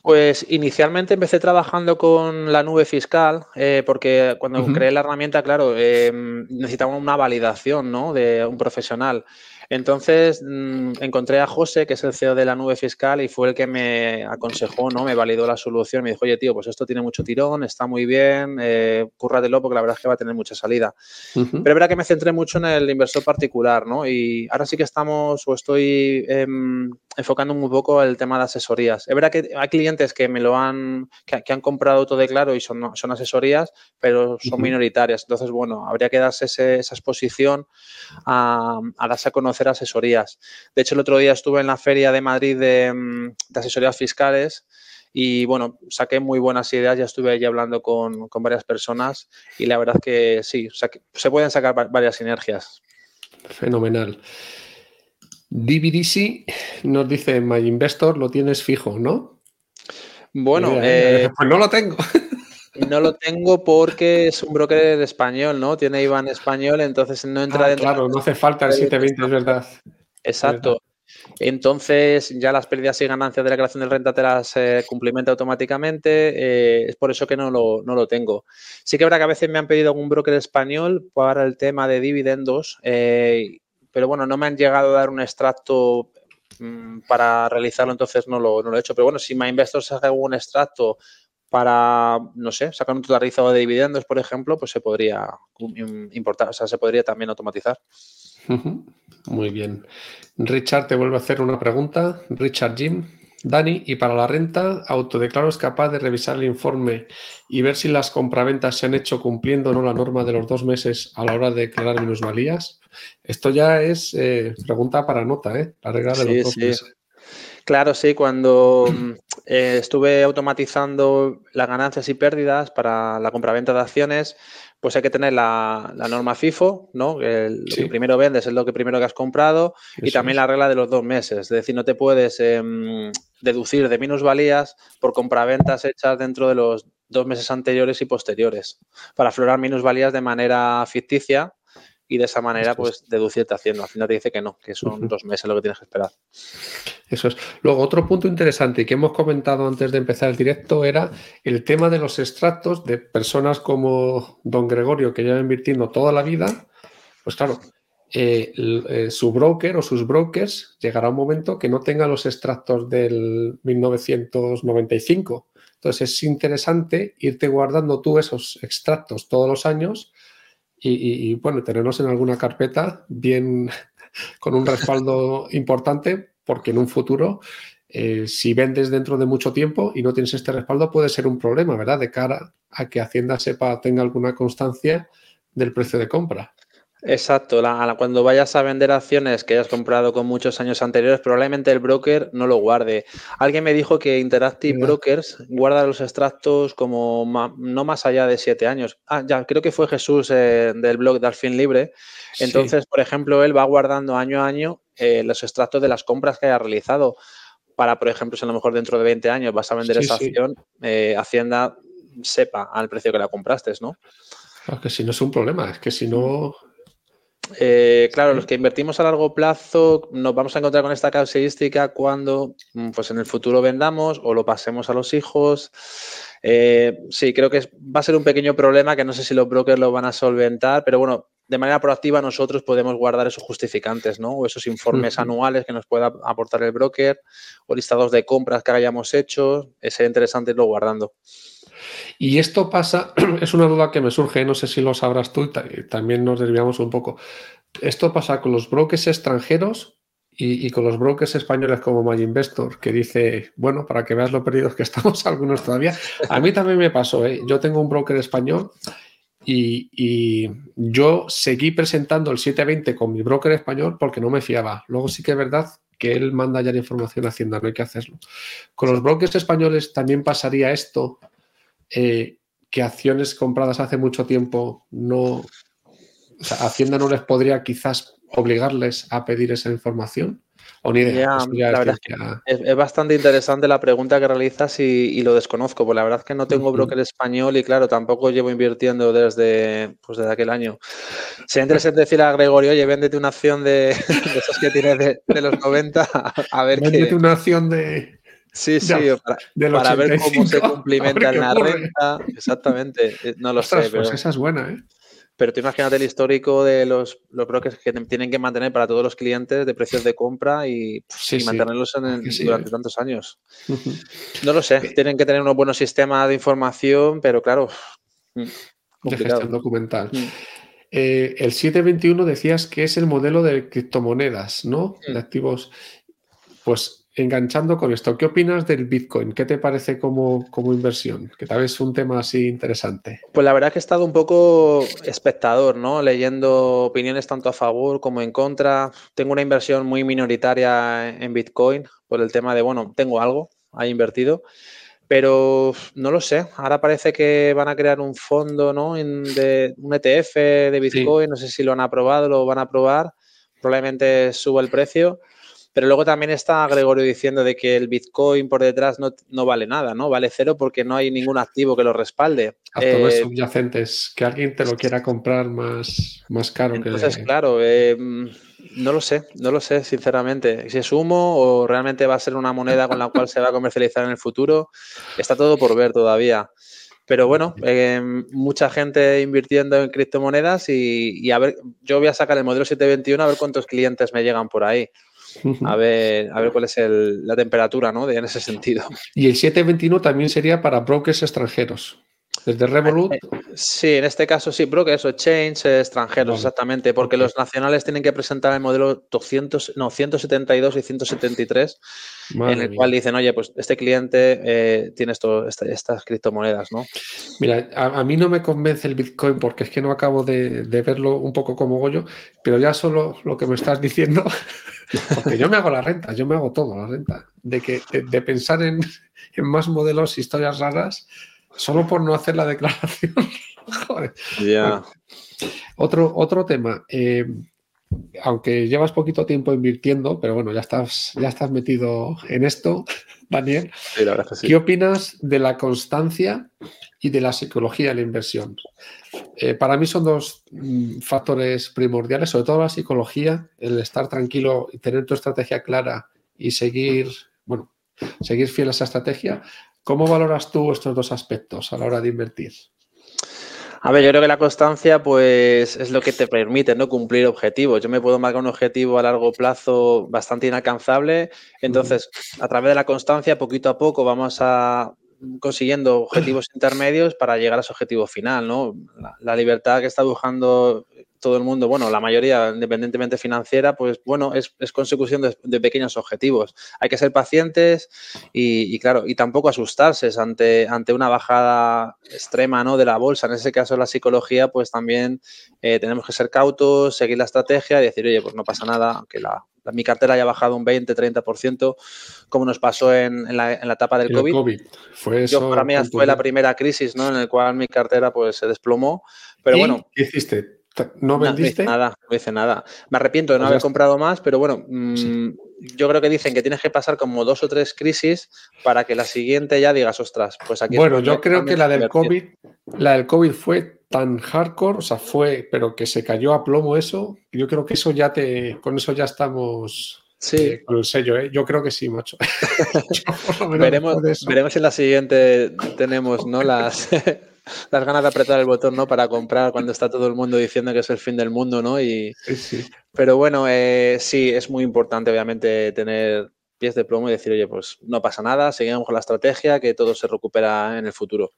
[SPEAKER 2] Pues inicialmente empecé trabajando con la nube fiscal, eh, porque cuando creé la herramienta, claro, eh, necesitaba una validación ¿no? de un profesional. Entonces mm, encontré a José, que es el CEO de la nube fiscal, y fue el que me aconsejó, ¿no? Me validó la solución. Me dijo, oye, tío, pues esto tiene mucho tirón, está muy bien, eh, cúrratelo porque la verdad es que va a tener mucha salida. Pero es verdad que me centré mucho en el inversor particular, ¿no? Y ahora sí que estamos, o estoy em, enfocando un poco el tema de asesorías. Es verdad que hay clientes que me lo han, que, han comprado todo de claro y son, son asesorías, pero son minoritarias. Entonces, bueno, habría que darse esa exposición a, a darse a conocer asesorías. De hecho, el otro día estuve en la feria de Madrid de, mm, asesorías fiscales y bueno, saqué muy buenas ideas, ya estuve allí hablando con, varias personas y la verdad que sí, se pueden sacar varias sinergias.
[SPEAKER 1] Fenomenal. DBDC nos dice, My Investor lo tienes fijo, ¿no?
[SPEAKER 2] Bueno, eh,
[SPEAKER 1] pues no lo tengo.
[SPEAKER 2] No lo tengo porque es un broker español, ¿no? Tiene IBAN español, entonces no entra
[SPEAKER 1] ah,
[SPEAKER 2] dentro.
[SPEAKER 1] Claro, no hace falta el 720, es verdad.
[SPEAKER 2] Exacto. Entonces, ya las pérdidas y ganancias de la creación del renta te las eh, cumplimenta automáticamente. Eh, es por eso que no lo, tengo. Sí que habrá que a veces me han pedido algún broker español para el tema de dividendos, eh, pero bueno, no me han llegado a dar un extracto mm, para realizarlo, entonces no lo, no lo, he hecho. Pero bueno, si MyInvestors hace un extracto para, no sé, sacar un totalizado de dividendos, por ejemplo, pues se podría importar, o sea, se podría también automatizar.
[SPEAKER 1] Muy bien. Richard te vuelve a hacer una pregunta. Richard Jim. Dani, y para la renta, Autodeclaro es capaz de revisar el informe y ver si las compraventas se han hecho cumpliendo o no la norma de los dos meses a la hora de declarar minusvalías. Esto ya es eh, pregunta para nota, ¿eh? La regla de los dos meses.
[SPEAKER 2] Claro, sí, cuando mm, eh, estuve automatizando las ganancias y pérdidas para la compraventa de acciones, pues hay que tener la, norma FIFO, ¿no? lo que primero vendes es lo que primero que has comprado y también la regla de los dos meses. Es decir, no te puedes em, deducir de minusvalías por compraventas hechas dentro de los dos meses anteriores y posteriores para aflorar minusvalías de manera ficticia y de esa manera pues deducirte haciendo. Al final te dice que no, que son dos meses lo que tienes que esperar.
[SPEAKER 1] Eso es. Luego, otro punto interesante que hemos comentado antes de empezar el directo era el tema de los extractos de personas como don Gregorio que lleva invirtiendo toda la vida. Pues claro, eh, eh, su broker o sus brokers llegará un momento que no tenga los extractos del 1995. Entonces es interesante irte guardando tú esos extractos todos los años y, bueno, tenerlos en alguna carpeta bien con un respaldo importante, porque en un futuro, eh, si vendes dentro de mucho tiempo y no tienes este respaldo, puede ser un problema, ¿verdad? De cara a que Hacienda sepa, tenga alguna constancia del precio de compra.
[SPEAKER 2] Exacto, cuando vayas a vender acciones que hayas comprado con muchos años anteriores, probablemente el broker no lo guarde. Alguien me dijo que Interactive Brokers guarda los extractos como no más allá de siete años. Ah, ya, creo que fue Jesús eh, del blog de Alfin Libre. Entonces, por ejemplo, él va guardando año a año eh, los extractos de las compras que haya realizado. Para, por ejemplo, si a lo mejor dentro de 20 años vas a vender esa acción, eh, Hacienda sepa al precio que la compraste, ¿no?
[SPEAKER 1] Claro, que si no es un problema, es que si no
[SPEAKER 2] eh, claro, los que invertimos a largo plazo nos vamos a encontrar con esta casuística cuando mm, pues en el futuro vendamos o lo pasemos a los hijos. Eh, sí, creo que va a ser un pequeño problema que no sé si los brokers lo van a solventar, pero bueno, de manera proactiva nosotros podemos guardar esos justificantes, ¿no? O esos informes anuales que nos pueda aportar el broker o listados de compras que hayamos hecho. Sería interesante irlo guardando.
[SPEAKER 1] Y esto pasa, es una duda que me surge, no sé si lo sabrás tú, y también nos desviamos un poco. Esto pasa con los brokers extranjeros y, con los brokers españoles como MyInvestor, que dice, bueno, para que veas lo perdidos que estamos algunos todavía. A mí también me pasó, ¿eh? yo tengo un broker español y, y, yo seguí presentando el 720 con mi broker español porque no me fiaba. Luego sí que es verdad que él manda ya la información a Hacienda, no hay que hacerlo. Con los brokers españoles también pasaría esto eh, que acciones compradas hace mucho tiempo no. O sea, Hacienda no les podría quizás obligarles a pedir esa información. O ni idea.
[SPEAKER 2] es, bastante interesante la pregunta que realizas y, lo desconozco, porque la verdad es que no tengo broker español y claro, tampoco llevo invirtiendo desde, pues desde aquel año. Sería interesante decir a Gregorio, oye, véndete una acción de, esas que tienes de, los 90, a ver
[SPEAKER 1] Véndete una acción de,
[SPEAKER 2] Sí, sí, para, ver cómo se cumplimenta en la renta. Exactamente, eh, no lo sé.
[SPEAKER 1] Pues pero, esa es buena, ¿eh?
[SPEAKER 2] Pero tú imagínate el histórico de los, los brokers que tienen que mantener para todos los clientes de precios de compra y, mantenerlos durante tantos años. No lo sé, eh, tienen que tener unos buenos sistemas de información, pero claro.
[SPEAKER 1] Mm, de gestión documental. Mm. Eh, el 721 decías que es el modelo de criptomonedas, ¿no? De activos. Pues enganchando con esto, ¿qué opinas del Bitcoin? ¿Qué te parece como, como inversión? Que tal vez es un tema así interesante.
[SPEAKER 2] Pues la verdad que he estado un poco espectador, ¿no? Leyendo opiniones tanto a favor como en contra. Tengo una inversión muy minoritaria en Bitcoin por el tema de, bueno, tengo algo, he invertido, pero no lo sé. Ahora parece que van a crear un fondo, ¿no? de un ETF de Bitcoin, no sé si lo han aprobado, lo van a aprobar. Probablemente suba el precio Pero luego también está Gregorio diciendo de que el Bitcoin por detrás no, vale nada, ¿no? Vale cero porque no hay ningún activo que lo respalde.
[SPEAKER 1] Activos eh, subyacentes, que alguien te lo quiera comprar más, más caro
[SPEAKER 2] entonces, claro, eh, no lo sé, no lo sé, sinceramente. Si es humo o realmente va a ser una moneda con la cual se va a comercializar en el futuro, está todo por ver todavía. Pero bueno, eh, mucha gente invirtiendo en criptomonedas y, a ver, yo voy a sacar el modelo 721 a ver cuántos clientes me llegan por ahí. A ver, a ver cuál es la temperatura, ¿no? De, en ese sentido.
[SPEAKER 1] Y el 721 también sería para brokers extranjeros. Desde Revolut.
[SPEAKER 2] Sí, en este caso sí, brokers o exchange extranjeros, exactamente, porque los nacionales tienen que presentar el modelo 200, no, 172 y 173, en el cual dicen, oye, pues este cliente eh, tiene esto, estas criptomonedas, ¿no?
[SPEAKER 1] Mira, a, mí no me convence el Bitcoin porque es que no acabo de, verlo un poco como Goyo, pero ya solo lo que me estás diciendo, porque yo me hago la renta, yo me hago todo la renta, de, que, de, pensar en, en más modelos, historias raras solo por no hacer la declaración. Joder. Otro, otro tema. Eh, aunque llevas poquito tiempo invirtiendo, pero bueno, ya estás, ya estás metido en esto, Daniel.
[SPEAKER 2] Sí, la verdad que sí.
[SPEAKER 1] ¿Qué opinas de la constancia y de la psicología de la inversión? Eh, para mí son dos mm, factores primordiales, sobre todo la psicología, el estar tranquilo y tener tu estrategia clara y seguir, bueno, seguir fiel a esa estrategia, ¿Cómo valoras tú estos dos aspectos a la hora de invertir?
[SPEAKER 2] A ver, yo creo que la constancia, pues, es lo que te permite, ¿no? Cumplir objetivos. Yo me puedo marcar un objetivo a largo plazo bastante inalcanzable. Entonces, a través de la constancia, poquito a poco, vamos a consiguiendo objetivos intermedios para llegar a ese objetivo final, ¿no? La, libertad que está buscando todo el mundo, bueno, la mayoría, independientemente financiera, pues bueno, es, consecución de, pequeños objetivos. Hay que ser pacientes y, claro, y tampoco asustarse ante, ante una bajada extrema ¿no? de la bolsa. En ese caso, la psicología, pues también eh, tenemos que ser cautos, seguir la estrategia y decir, oye, pues no pasa nada, aunque la, mi cartera haya bajado un 20, 30%, como nos pasó en, la, etapa del COVID.
[SPEAKER 1] Fue
[SPEAKER 2] Yo, para mí fue la primera crisis, ¿no? En la cual mi cartera pues se desplomó. Pero bueno.
[SPEAKER 1] ¿Qué hiciste? ¿No vendiste?
[SPEAKER 2] nada, no hice nada. Me arrepiento de no haber comprado más, pero bueno, mm, yo creo que dicen que tienes que pasar como dos o tres crisis para que la siguiente ya digas, ostras, pues aquí.
[SPEAKER 1] Bueno, yo creo que la del COVID, la del COVID fue tan hardcore, o sea, fue, pero que se cayó a plomo eso. Yo creo que eso ya te, con eso ya estamos
[SPEAKER 2] Sí. Eh,
[SPEAKER 1] con el sello, ¿eh? Yo creo que sí, macho.
[SPEAKER 2] veremos, veremos en la siguiente tenemos, ¿no? Las, las ganas de apretar el botón, ¿no? Para comprar cuando está todo el mundo diciendo que es el fin del mundo, ¿no? Y, Pero bueno, eh, sí, es muy importante, obviamente, tener pies de plomo y decir, oye, pues no pasa nada, seguimos con la estrategia, que todo se recupera en el futuro.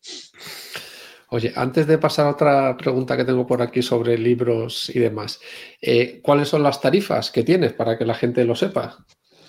[SPEAKER 1] Oye, antes de pasar a otra pregunta que tengo por aquí sobre libros y demás, eh, ¿cuáles son las tarifas que tienes para que la gente lo sepa?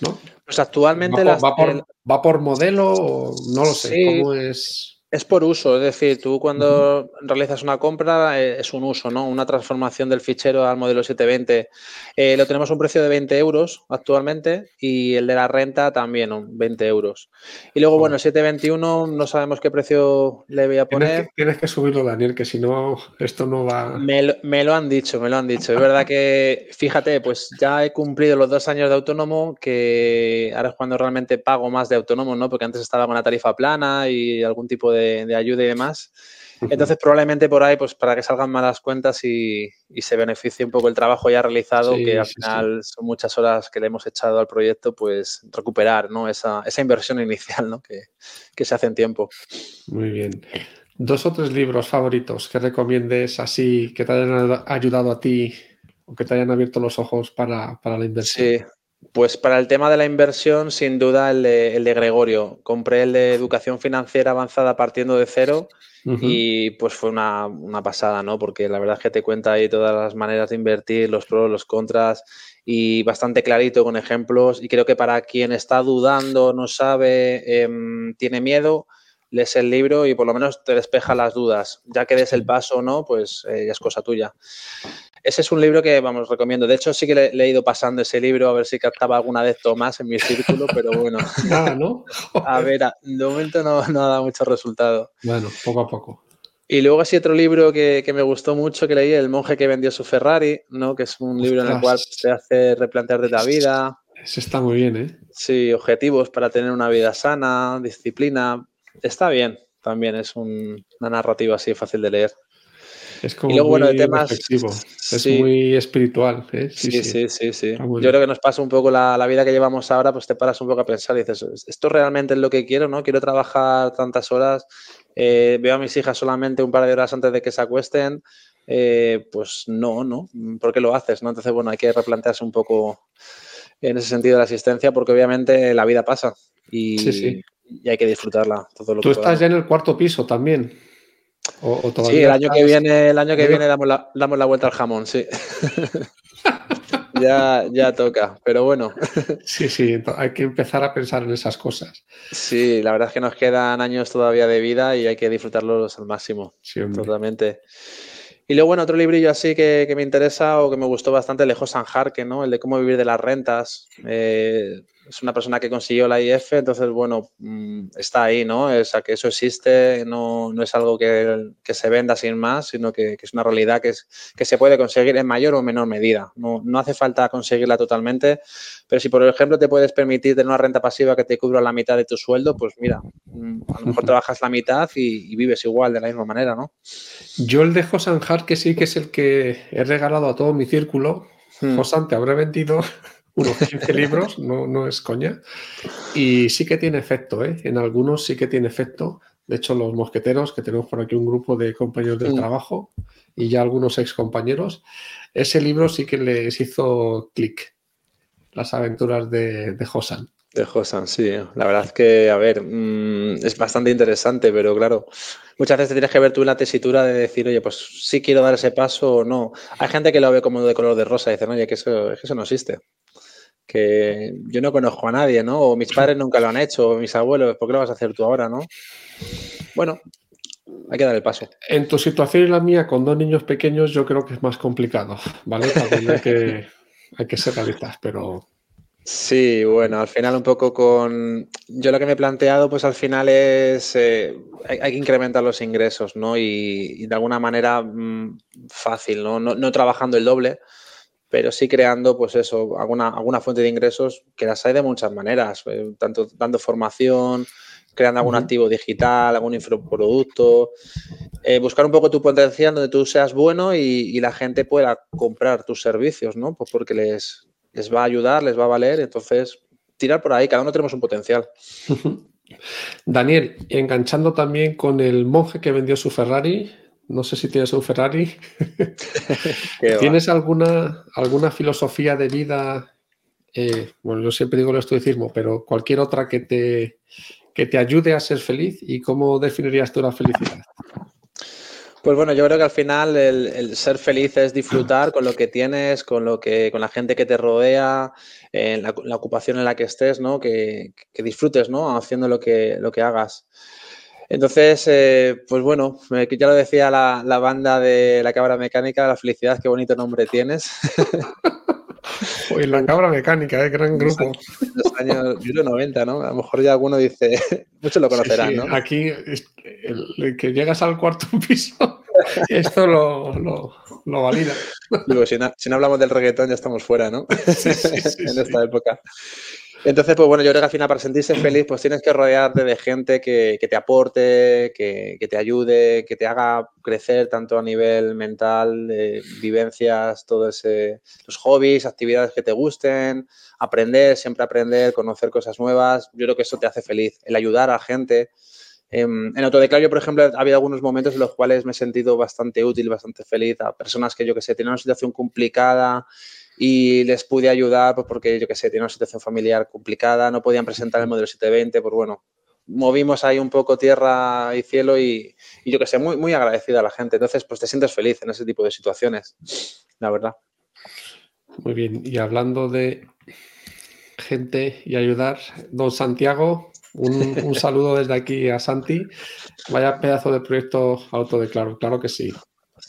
[SPEAKER 1] ¿No?
[SPEAKER 2] Pues actualmente
[SPEAKER 1] ¿Va, por, ¿va por, modelo o no lo sé? ¿Cómo es?
[SPEAKER 2] Es por uso, es decir, tú cuando realizas una compra eh, es un uso, ¿no? Una transformación del fichero al modelo 720. Eh, lo tenemos a un precio de 20 euros actualmente y el de la renta también, 20 euros. Y luego, bueno, el 721 no sabemos qué precio le voy a poner.
[SPEAKER 1] Tienes que, subirlo, Daniel, que si no, esto no va.
[SPEAKER 2] Me lo, me lo, han dicho, me lo han dicho. Es verdad que, fíjate, pues ya he cumplido los dos años de autónomo, que ahora es cuando realmente pago más de autónomo, ¿no? Porque antes estaba con la tarifa plana y algún tipo de de, ayuda y demás. Entonces, probablemente por ahí, pues para que salgan malas cuentas y, se beneficie un poco el trabajo ya realizado, que al final son muchas horas que le hemos echado al proyecto, pues recuperar ¿no? esa, inversión inicial ¿no? que, se hace en tiempo.
[SPEAKER 1] Muy bien. Dos o tres libros favoritos que recomiendes así, que te hayan ayudado a ti o que te hayan abierto los ojos para, para la inversión.
[SPEAKER 2] Sí, pues para el tema de la inversión, sin duda el de, el de Gregorio. Compré el de educación financiera avanzada partiendo de cero y pues fue una, pasada, ¿no? Porque la verdad es que te cuenta ahí todas las maneras de invertir, los pros, los contras y bastante clarito con ejemplos. Y creo que para quien está dudando, no sabe, em, tiene miedo, lees el libro y por lo menos te despeja las dudas. Ya que des el paso o no, pues eh, es cosa tuya. Ese es un libro que, vamos, recomiendo. De hecho, sí que le, he ido pasando ese libro a ver si captaba alguna vez más en mi círculo, pero bueno.
[SPEAKER 1] Nada, ¿no?
[SPEAKER 2] a ver, de momento no, no ha dado mucho resultado.
[SPEAKER 1] Bueno, poco a poco.
[SPEAKER 2] Y luego así otro libro que, me gustó mucho que leí, El monje que vendió su Ferrari, ¿no? Que es un libro en el cual te hace replantearte la vida.
[SPEAKER 1] Eso está muy bien, ¿eh?
[SPEAKER 2] Sí, objetivos para tener una vida sana, disciplina. Está bien, también es una narrativa así fácil de leer.
[SPEAKER 1] Es como muy bueno, temas, es muy espiritual. ¿eh?
[SPEAKER 2] Sí, sí, sí, sí. Yo creo que nos pasa un poco la, vida que llevamos ahora, pues te paras un poco a pensar y dices, ¿esto realmente es lo que quiero? ¿no? Quiero trabajar tantas horas, eh, veo a mis hijas solamente un par de horas antes de que se acuesten, eh, pues no, ¿no? ¿Por qué lo haces? ¿no? Entonces, bueno, hay que replantearse un poco en ese sentido de la asistencia, porque obviamente la vida pasa y, y hay que disfrutarla.
[SPEAKER 1] Todo lo Tú estás ya en el cuarto piso también
[SPEAKER 2] sí, el año que viene, el año que viene damos la, damos la vuelta al jamón, sí. ya, ya toca, pero bueno.
[SPEAKER 1] sí, sí, hay que empezar a pensar en esas cosas.
[SPEAKER 2] Sí, la verdad es que nos quedan años todavía de vida y hay que disfrutarlos al máximo. totalmente. Y luego, bueno, otro librillo así que, me interesa o que me gustó bastante, el de Josan Harke, ¿no? El de cómo vivir de las rentas. Eh, es una persona que consiguió la IF, entonces, bueno, mm, está ahí, ¿no? O sea, que eso existe, no, no es algo que, que, se venda sin más, sino que, que, es una realidad que, es, que se puede conseguir en mayor o menor medida. No, no hace falta conseguirla totalmente, pero si, por ejemplo, te puedes permitir tener una renta pasiva que te cubra la mitad de tu sueldo, pues mira, mm, a lo mejor trabajas la mitad y, vives igual, de la misma manera, ¿no?
[SPEAKER 1] Yo el de Josan que sí que es el que he regalado a todo mi círculo. Hmm. Josan, te habré vendido unos 15 libros, no, no es coña. Y sí que tiene efecto, ¿eh? En algunos sí que tiene efecto. De hecho, los mosqueteros, que tenemos por aquí un grupo de compañeros del trabajo y ya algunos ex compañeros, ese libro sí que les hizo clic. Las aventuras de, de Josan.
[SPEAKER 2] De Josan, sí. La verdad es que, a ver, mm, es bastante interesante, pero claro, muchas veces tienes que ver tú la tesitura de decir, oye, pues sí quiero dar ese paso o no. Hay gente que lo ve como de color de rosa y dicen, oye, que eso, que eso no existe que yo no conozco a nadie, ¿no? O mis padres nunca lo han hecho, o mis abuelos, ¿por qué lo vas a hacer tú ahora, no? Bueno, hay que dar el paso.
[SPEAKER 1] En tu situación y la mía, con dos niños pequeños, yo creo que es más complicado, ¿vale? También hay que, hay que ser realistas, pero...
[SPEAKER 2] Sí, bueno, al final un poco con... Yo lo que me he planteado, pues al final es... Eh, hay, que incrementar los ingresos, ¿no? Y, de alguna manera mm, fácil, ¿no? ¿no? No trabajando el doble, pero sí creando, pues eso, alguna, alguna fuente de ingresos que las hay de muchas maneras, eh, tanto dando formación, creando algún activo digital, algún infoproducto, eh, buscar un poco tu potencial donde tú seas bueno y, la gente pueda comprar tus servicios, ¿no? Pues porque les, les va a ayudar, les va a valer, entonces tirar por ahí, cada uno tenemos un potencial.
[SPEAKER 1] Daniel, enganchando también con el monje que vendió su Ferrari, no sé si tienes un Ferrari. ¿Tienes alguna, alguna filosofía de vida? Eh, bueno, yo siempre digo el estoicismo, pero cualquier otra que te, que te ayude a ser feliz y cómo definirías tú la felicidad.
[SPEAKER 2] Pues bueno, yo creo que al final el, ser feliz es disfrutar con lo que tienes, con lo que, con la gente que te rodea, en la, ocupación en la que estés, ¿no? Que, que, disfrutes, ¿no? Haciendo lo que, lo que hagas. Entonces, eh, pues bueno, ya lo decía la, banda de la cabra mecánica, la felicidad, qué bonito nombre tienes.
[SPEAKER 1] Uy, la cabra mecánica, ¿eh? gran grupo.
[SPEAKER 2] Los años, 90, ¿no? A lo mejor ya alguno dice, muchos lo conocerán, ¿no?
[SPEAKER 1] Aquí, el, que llegas al cuarto piso, esto lo, lo, valida.
[SPEAKER 2] Digo, si no, si no, hablamos del reggaetón ya estamos fuera, ¿no? en esta época. Entonces, pues bueno, yo creo que al final para sentirse feliz, pues tienes que rodearte de gente que, te aporte, que, te ayude, que te haga crecer tanto a nivel mental, de vivencias, todos los hobbies, actividades que te gusten, aprender, siempre aprender, conocer cosas nuevas. Yo creo que eso te hace feliz, el ayudar a gente. En, en Autodeclaro, por ejemplo, ha habido algunos momentos en los cuales me he sentido bastante útil, bastante feliz a personas que yo que sé, tienen una situación complicada y les pude ayudar pues, porque, yo qué sé, tienen una situación familiar complicada, no podían presentar el modelo 720, pues bueno, movimos ahí un poco tierra y cielo y, yo que sé, muy, muy agradecida a la gente. Entonces, pues te sientes feliz en ese tipo de situaciones, la verdad.
[SPEAKER 1] Muy bien, y hablando de gente y ayudar, don Santiago, un, un saludo desde aquí a Santi. Vaya pedazo de proyecto autodeclaro, claro que sí.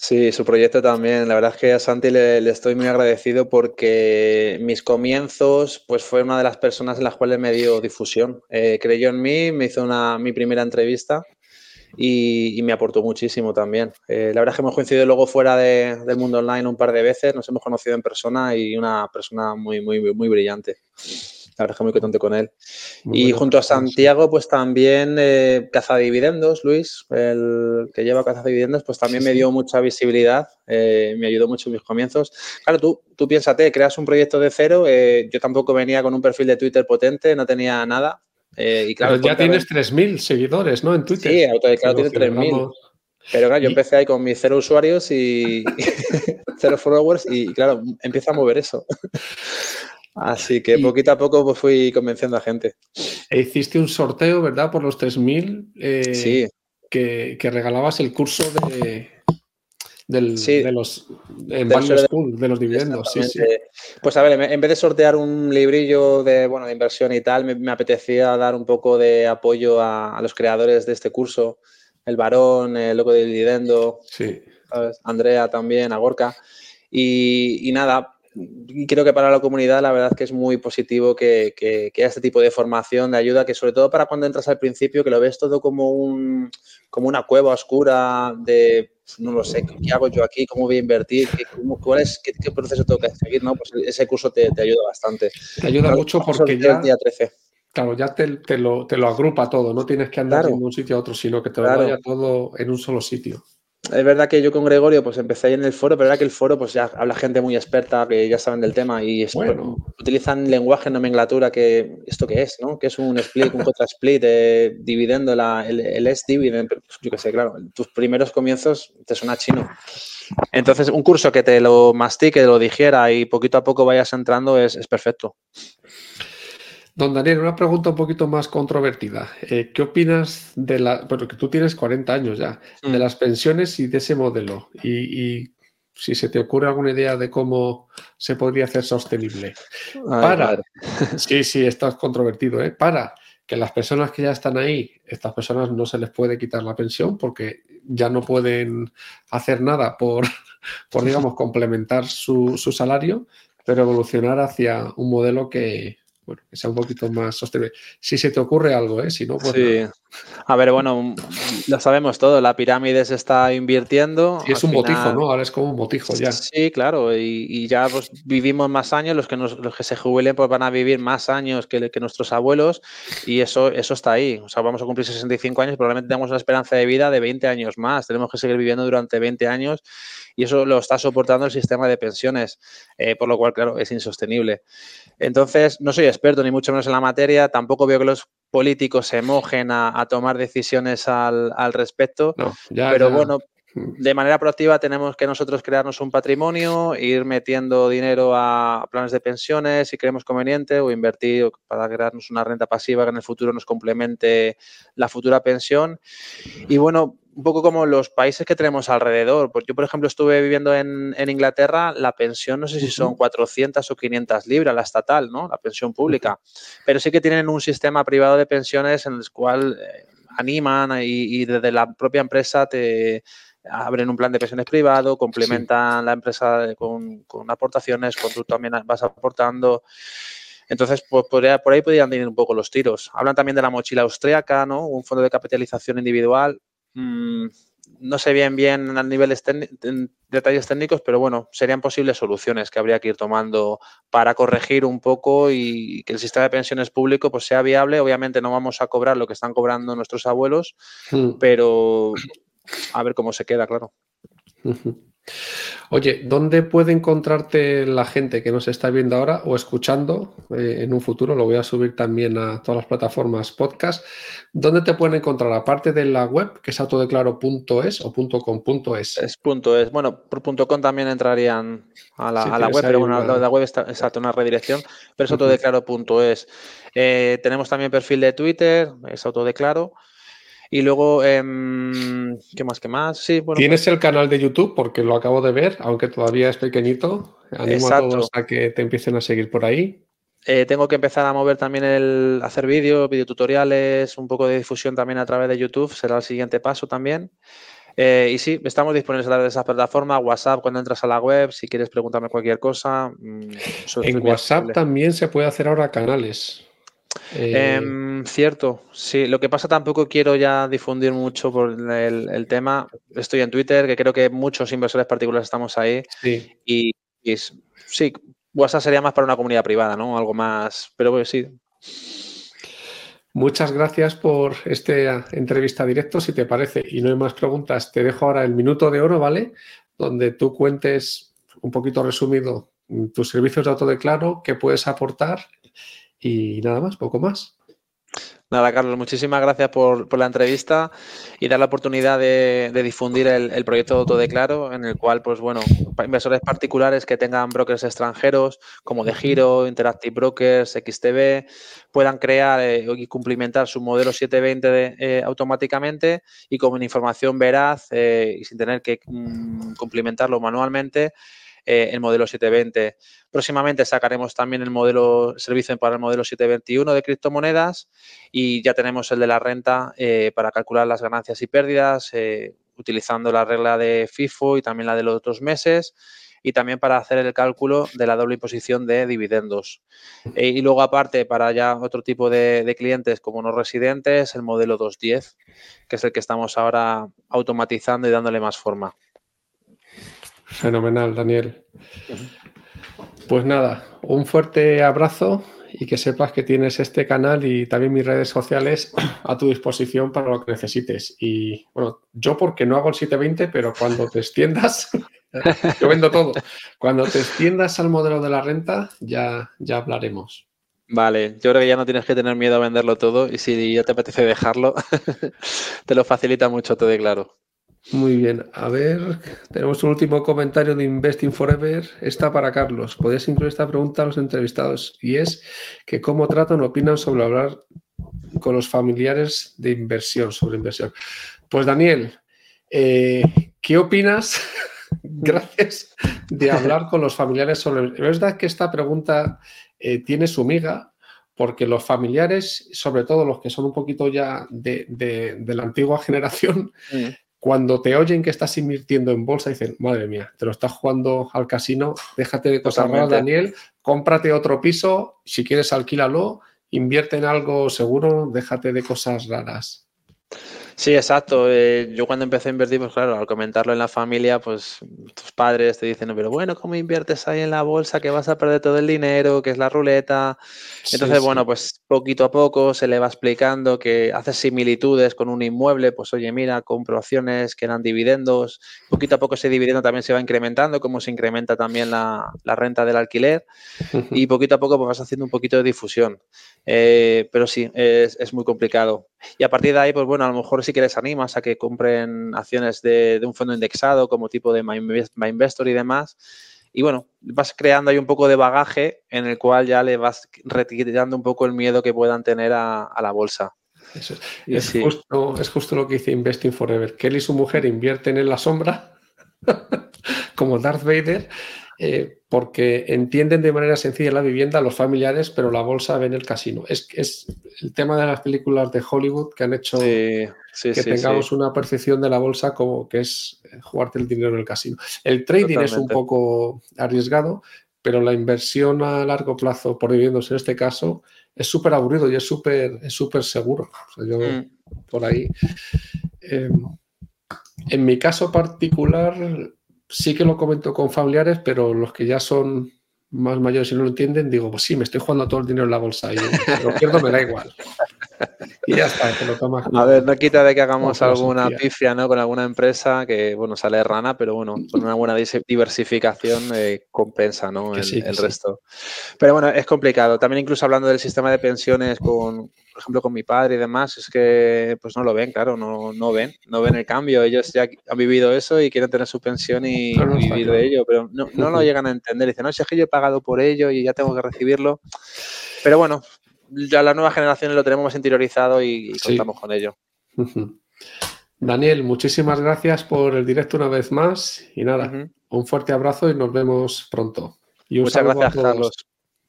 [SPEAKER 2] Sí, su proyecto también. La verdad es que a Santi le, estoy muy agradecido porque mis comienzos, pues fue una de las personas en las cuales me dio difusión. Eh, creyó en mí, me hizo una, mi primera entrevista y, me aportó muchísimo también. Eh, la verdad es que hemos coincidido luego fuera del mundo online un par de veces, nos hemos conocido en persona y una persona muy, muy, muy brillante. La verdad es que muy contento con él. y junto a Santiago, pues también eh, Caza Dividendos, Luis, el que lleva Caza Dividendos, pues también me dio mucha visibilidad, eh, me ayudó mucho en mis comienzos. Claro, tú, tú piénsate, creas un proyecto de cero, eh, yo tampoco venía con un perfil de Twitter potente, no tenía nada. Eh, y claro,
[SPEAKER 1] Pero ya tienes 3.000 seguidores, ¿no? En Twitter.
[SPEAKER 2] Sí, Autodeclaro tiene 3.000. Pero claro, yo empecé ahí con mis cero usuarios y cero followers y claro, empieza a mover eso. Así que poquito a poco pues, fui convenciendo a gente.
[SPEAKER 1] E hiciste un sorteo, ¿verdad? Por los 3.000.
[SPEAKER 2] Eh, sí.
[SPEAKER 1] Que, regalabas el curso de, de los de los dividendos. Sí, sí.
[SPEAKER 2] Pues a ver, en vez de sortear un librillo de, bueno, de inversión y tal, me, apetecía dar un poco de apoyo a, los creadores de este curso. El varón, el loco de dividendo,
[SPEAKER 1] sí.
[SPEAKER 2] Andrea también, Agorca. Y, y nada, y creo que para la comunidad la verdad que es muy positivo que, que, haya este tipo de formación, de ayuda, que sobre todo para cuando entras al principio, que lo ves todo como, un, como una cueva oscura de, no lo sé, ¿qué hago yo aquí? ¿Cómo voy a invertir? ¿Qué, cuál es, qué, proceso tengo que seguir? ¿no? Pues ese curso te, ayuda bastante.
[SPEAKER 1] Te ayuda mucho porque ya... Día 13. Claro, ya te, te, lo, te, lo, agrupa todo, no tienes que andar de un sitio a otro, sino que te lo vaya todo en un solo sitio
[SPEAKER 2] es verdad que yo con Gregorio pues empecé ahí en el foro, pero verdad que el foro pues ya habla gente muy experta que ya saben del tema y utilizan lenguaje, nomenclatura que esto qué es, ¿no? Que es un split, un contra split, eh, dividendo la, el, el S dividend, pues, yo qué sé, claro, tus primeros comienzos te suena chino. Entonces, un curso que te lo mastique, lo digiera y poquito a poco vayas entrando es, es perfecto.
[SPEAKER 1] Don Daniel, una pregunta un poquito más controvertida. Eh, ¿Qué opinas de la, bueno, que tú tienes 40 años ya, de mm. las pensiones y de ese modelo? Y, si se te ocurre alguna idea de cómo se podría hacer sostenible. para, sí, sí, estás controvertido, ¿eh? Para que las personas que ya están ahí, estas personas no se les puede quitar la pensión porque ya no pueden hacer nada por, por digamos, complementar su, su salario, pero evolucionar hacia un modelo que, bueno, que sea un poquito más sostenible. Si se te ocurre algo, ¿eh? Si no, pues.
[SPEAKER 2] Sí. A ver, bueno, lo sabemos todo. La pirámide se está invirtiendo.
[SPEAKER 1] Y es un botijo, ¿no? Ahora es como un botijo ya.
[SPEAKER 2] Sí, claro. Y, ya pues, vivimos más años. Los que, los que se jubilen pues, van a vivir más años que, que, nuestros abuelos. Y eso, eso está ahí. O sea, vamos a cumplir 65 años. Probablemente tenemos una esperanza de vida de 20 años más. Tenemos que seguir viviendo durante 20 años. Y eso lo está soportando el sistema de pensiones. Eh, por lo cual, claro, es insostenible. Entonces, no soy experto ni mucho menos en la materia, tampoco veo que los políticos se mojen a, tomar decisiones al, respecto, pero bueno, mm. de manera proactiva tenemos que nosotros crearnos un patrimonio, ir metiendo dinero a planes de pensiones si creemos conveniente o invertir para crearnos una renta pasiva que en el futuro nos complemente la futura pensión. Y bueno, un poco como los países que tenemos alrededor. Porque yo, por ejemplo, estuve viviendo en, Inglaterra, la pensión no sé si son 400 o 500 libras, la estatal, ¿no? La pensión pública. Pero sí que tienen un sistema privado de pensiones en el cual eh, animan y, desde la propia empresa te abren un plan de pensiones privado, complementan la empresa con, aportaciones, con tú también vas aportando. Entonces, pues por ahí, por ahí podrían ir un poco los tiros. Hablan también de la mochila austríaca, ¿no? Un fondo de capitalización individual. Mm, no sé bien bien a niveles detalles técnicos, pero bueno, serían posibles soluciones que habría que ir tomando para corregir un poco y que el sistema de pensiones público pues sea viable. Obviamente no vamos a cobrar lo que están cobrando nuestros abuelos, hmm. pero a ver cómo se queda, claro.
[SPEAKER 1] Oye, ¿dónde puede encontrarte la gente que nos está viendo ahora o escuchando eh, en un futuro? Lo voy a subir también a todas las plataformas podcast. ¿Dónde te pueden encontrar? Aparte de la web, que es autodeclaro.es o .com.es.
[SPEAKER 2] Es punto .es. Bueno, por .com también entrarían a la, web, pero bueno, la, web está, exacto, una redirección, pero es autodeclaro.es. Eh, tenemos también perfil de Twitter, es autodeclaro. Y luego, em, ¿qué más? ¿Qué más? Sí,
[SPEAKER 1] bueno, Tienes pues el canal de YouTube porque lo acabo de ver, aunque todavía es pequeñito. Animo a todos a que te empiecen a seguir por ahí.
[SPEAKER 2] Eh, tengo que empezar a mover también el hacer vídeos, videotutoriales, un poco de difusión también a través de YouTube, será el siguiente paso también. Eh, y sí, estamos disponibles a través de esa plataforma, WhatsApp cuando entras a la web, si quieres preguntarme cualquier cosa.
[SPEAKER 1] Mm, en WhatsApp también se puede hacer ahora canales.
[SPEAKER 2] Em, cierto, sí. Lo que pasa tampoco quiero ya difundir mucho por el, tema. Estoy en Twitter, que creo que muchos inversores particulares estamos ahí. Sí. Y, sí, WhatsApp sería más para una comunidad privada, ¿no? Algo más, pero pues, sí.
[SPEAKER 1] Muchas gracias por esta entrevista directo, si te parece, y no hay más preguntas. Te dejo ahora el minuto de oro, ¿vale? Donde tú cuentes un poquito resumido tus servicios de autodeclaro, qué puedes aportar y nada más, poco más.
[SPEAKER 2] Nada, Carlos, muchísimas gracias por, la entrevista y dar la oportunidad de, difundir el, proyecto de Autodeclaro, en el cual, pues bueno, inversores particulares que tengan brokers extranjeros, como De Giro, Interactive Brokers, XTB, puedan crear eh, y cumplimentar su modelo 720 eh, automáticamente y con información veraz eh, y sin tener que mm, cumplimentarlo manualmente eh, el modelo 720. Próximamente sacaremos también el modelo servicio para el modelo 721 de criptomonedas y ya tenemos el de la renta eh, para calcular las ganancias y pérdidas eh, utilizando la regla de FIFO y también la de los otros meses y también para hacer el cálculo de la doble imposición de dividendos. y luego, aparte, para ya otro tipo de, de, clientes como no residentes, el modelo 210, que es el que estamos ahora automatizando y dándole más forma.
[SPEAKER 1] Fenomenal, Daniel. Pues nada, un fuerte abrazo y que sepas que tienes este canal y también mis redes sociales a tu disposición para lo que necesites. Y bueno, yo porque no hago el 720, pero cuando te extiendas, yo vendo todo. Cuando te extiendas al modelo de la renta, ya, ya hablaremos.
[SPEAKER 2] Vale, yo creo que ya no tienes que tener miedo a venderlo todo y si ya te apetece dejarlo, te lo facilita mucho, te claro.
[SPEAKER 1] Muy bien, a ver, tenemos un último comentario de Investing Forever. Está para Carlos. Podéis incluir esta pregunta a los entrevistados y es que cómo tratan o opinan sobre hablar con los familiares de inversión, sobre inversión. Pues Daniel, eh, ¿qué opinas? Gracias de hablar con los familiares sobre... Es verdad que esta pregunta eh, tiene su miga, porque los familiares, sobre todo los que son un poquito ya de, la antigua generación, mm cuando te oyen que estás invirtiendo en bolsa, dicen, madre mía, te lo estás jugando al casino, déjate de cosas raras, Daniel, cómprate otro piso, si quieres alquílalo, invierte en algo seguro, déjate de cosas raras.
[SPEAKER 2] Sí, exacto. Eh, yo cuando empecé a invertir, pues claro, al comentarlo en la familia, pues tus padres te dicen, pero bueno, ¿cómo inviertes ahí en la bolsa que vas a perder todo el dinero, que es la ruleta? Entonces, bueno, pues poquito a poco se le va explicando que haces similitudes con un inmueble, pues oye, mira, compro acciones que dan dividendos, poquito a poco ese dividendo también se va incrementando, como se incrementa también la, renta del alquiler, y poquito a poco pues vas haciendo un poquito de difusión. Eh, pero sí, es, es muy complicado. Y a partir de ahí, pues bueno, a lo mejor sí que les animas a que compren acciones de, un fondo indexado como tipo de My, Investor y demás. Y bueno, vas creando ahí un poco de bagaje en el cual ya le vas retirando un poco el miedo que puedan tener a, la bolsa.
[SPEAKER 1] es, justo, es justo lo que dice Investing Forever. Él y su mujer invierten en la sombra, como Darth Vader, eh, porque entienden de manera sencilla la vivienda, los familiares, pero la bolsa ven el casino. Es, es el tema de las películas de Hollywood que han hecho que tengamos una percepción de la bolsa como que es eh, jugarte el dinero en el casino. El trading es un poco arriesgado, pero la inversión a largo plazo por viviendas en este caso es súper aburrido y es súper es súper seguro. yo mm. por ahí. Eh, en mi caso particular, sí que lo comento con familiares, pero los que ya son más mayores y no lo entienden, digo, pues sí, me estoy jugando todo el dinero en la bolsa y lo pierdo, me da igual. Y ya está, lo tomas.
[SPEAKER 2] A ver, no quita de que hagamos alguna pifia ¿no? con alguna empresa que, bueno, sale rana, pero bueno, con una buena diversificación eh, compensa ¿no? el, resto. Pero bueno, es complicado. También incluso hablando del sistema de pensiones con, por ejemplo, con mi padre y demás, es que pues no lo ven, claro, no, no ven, no ven el cambio. Ellos ya han vivido eso y quieren tener su pensión y vivir de ello, pero no, no lo llegan a entender. Dicen, no, si es que yo he pagado por ello y ya tengo que recibirlo. Pero bueno, ya las nuevas generaciones lo tenemos más interiorizado y, contamos con ello.
[SPEAKER 1] Daniel, muchísimas gracias por el directo una vez más y nada, un fuerte abrazo y nos vemos pronto.
[SPEAKER 2] Muchas gracias, Carlos.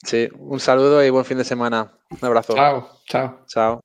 [SPEAKER 2] Sí, un saludo y buen fin de semana. Un abrazo.
[SPEAKER 1] Chao, chao.
[SPEAKER 2] Chao.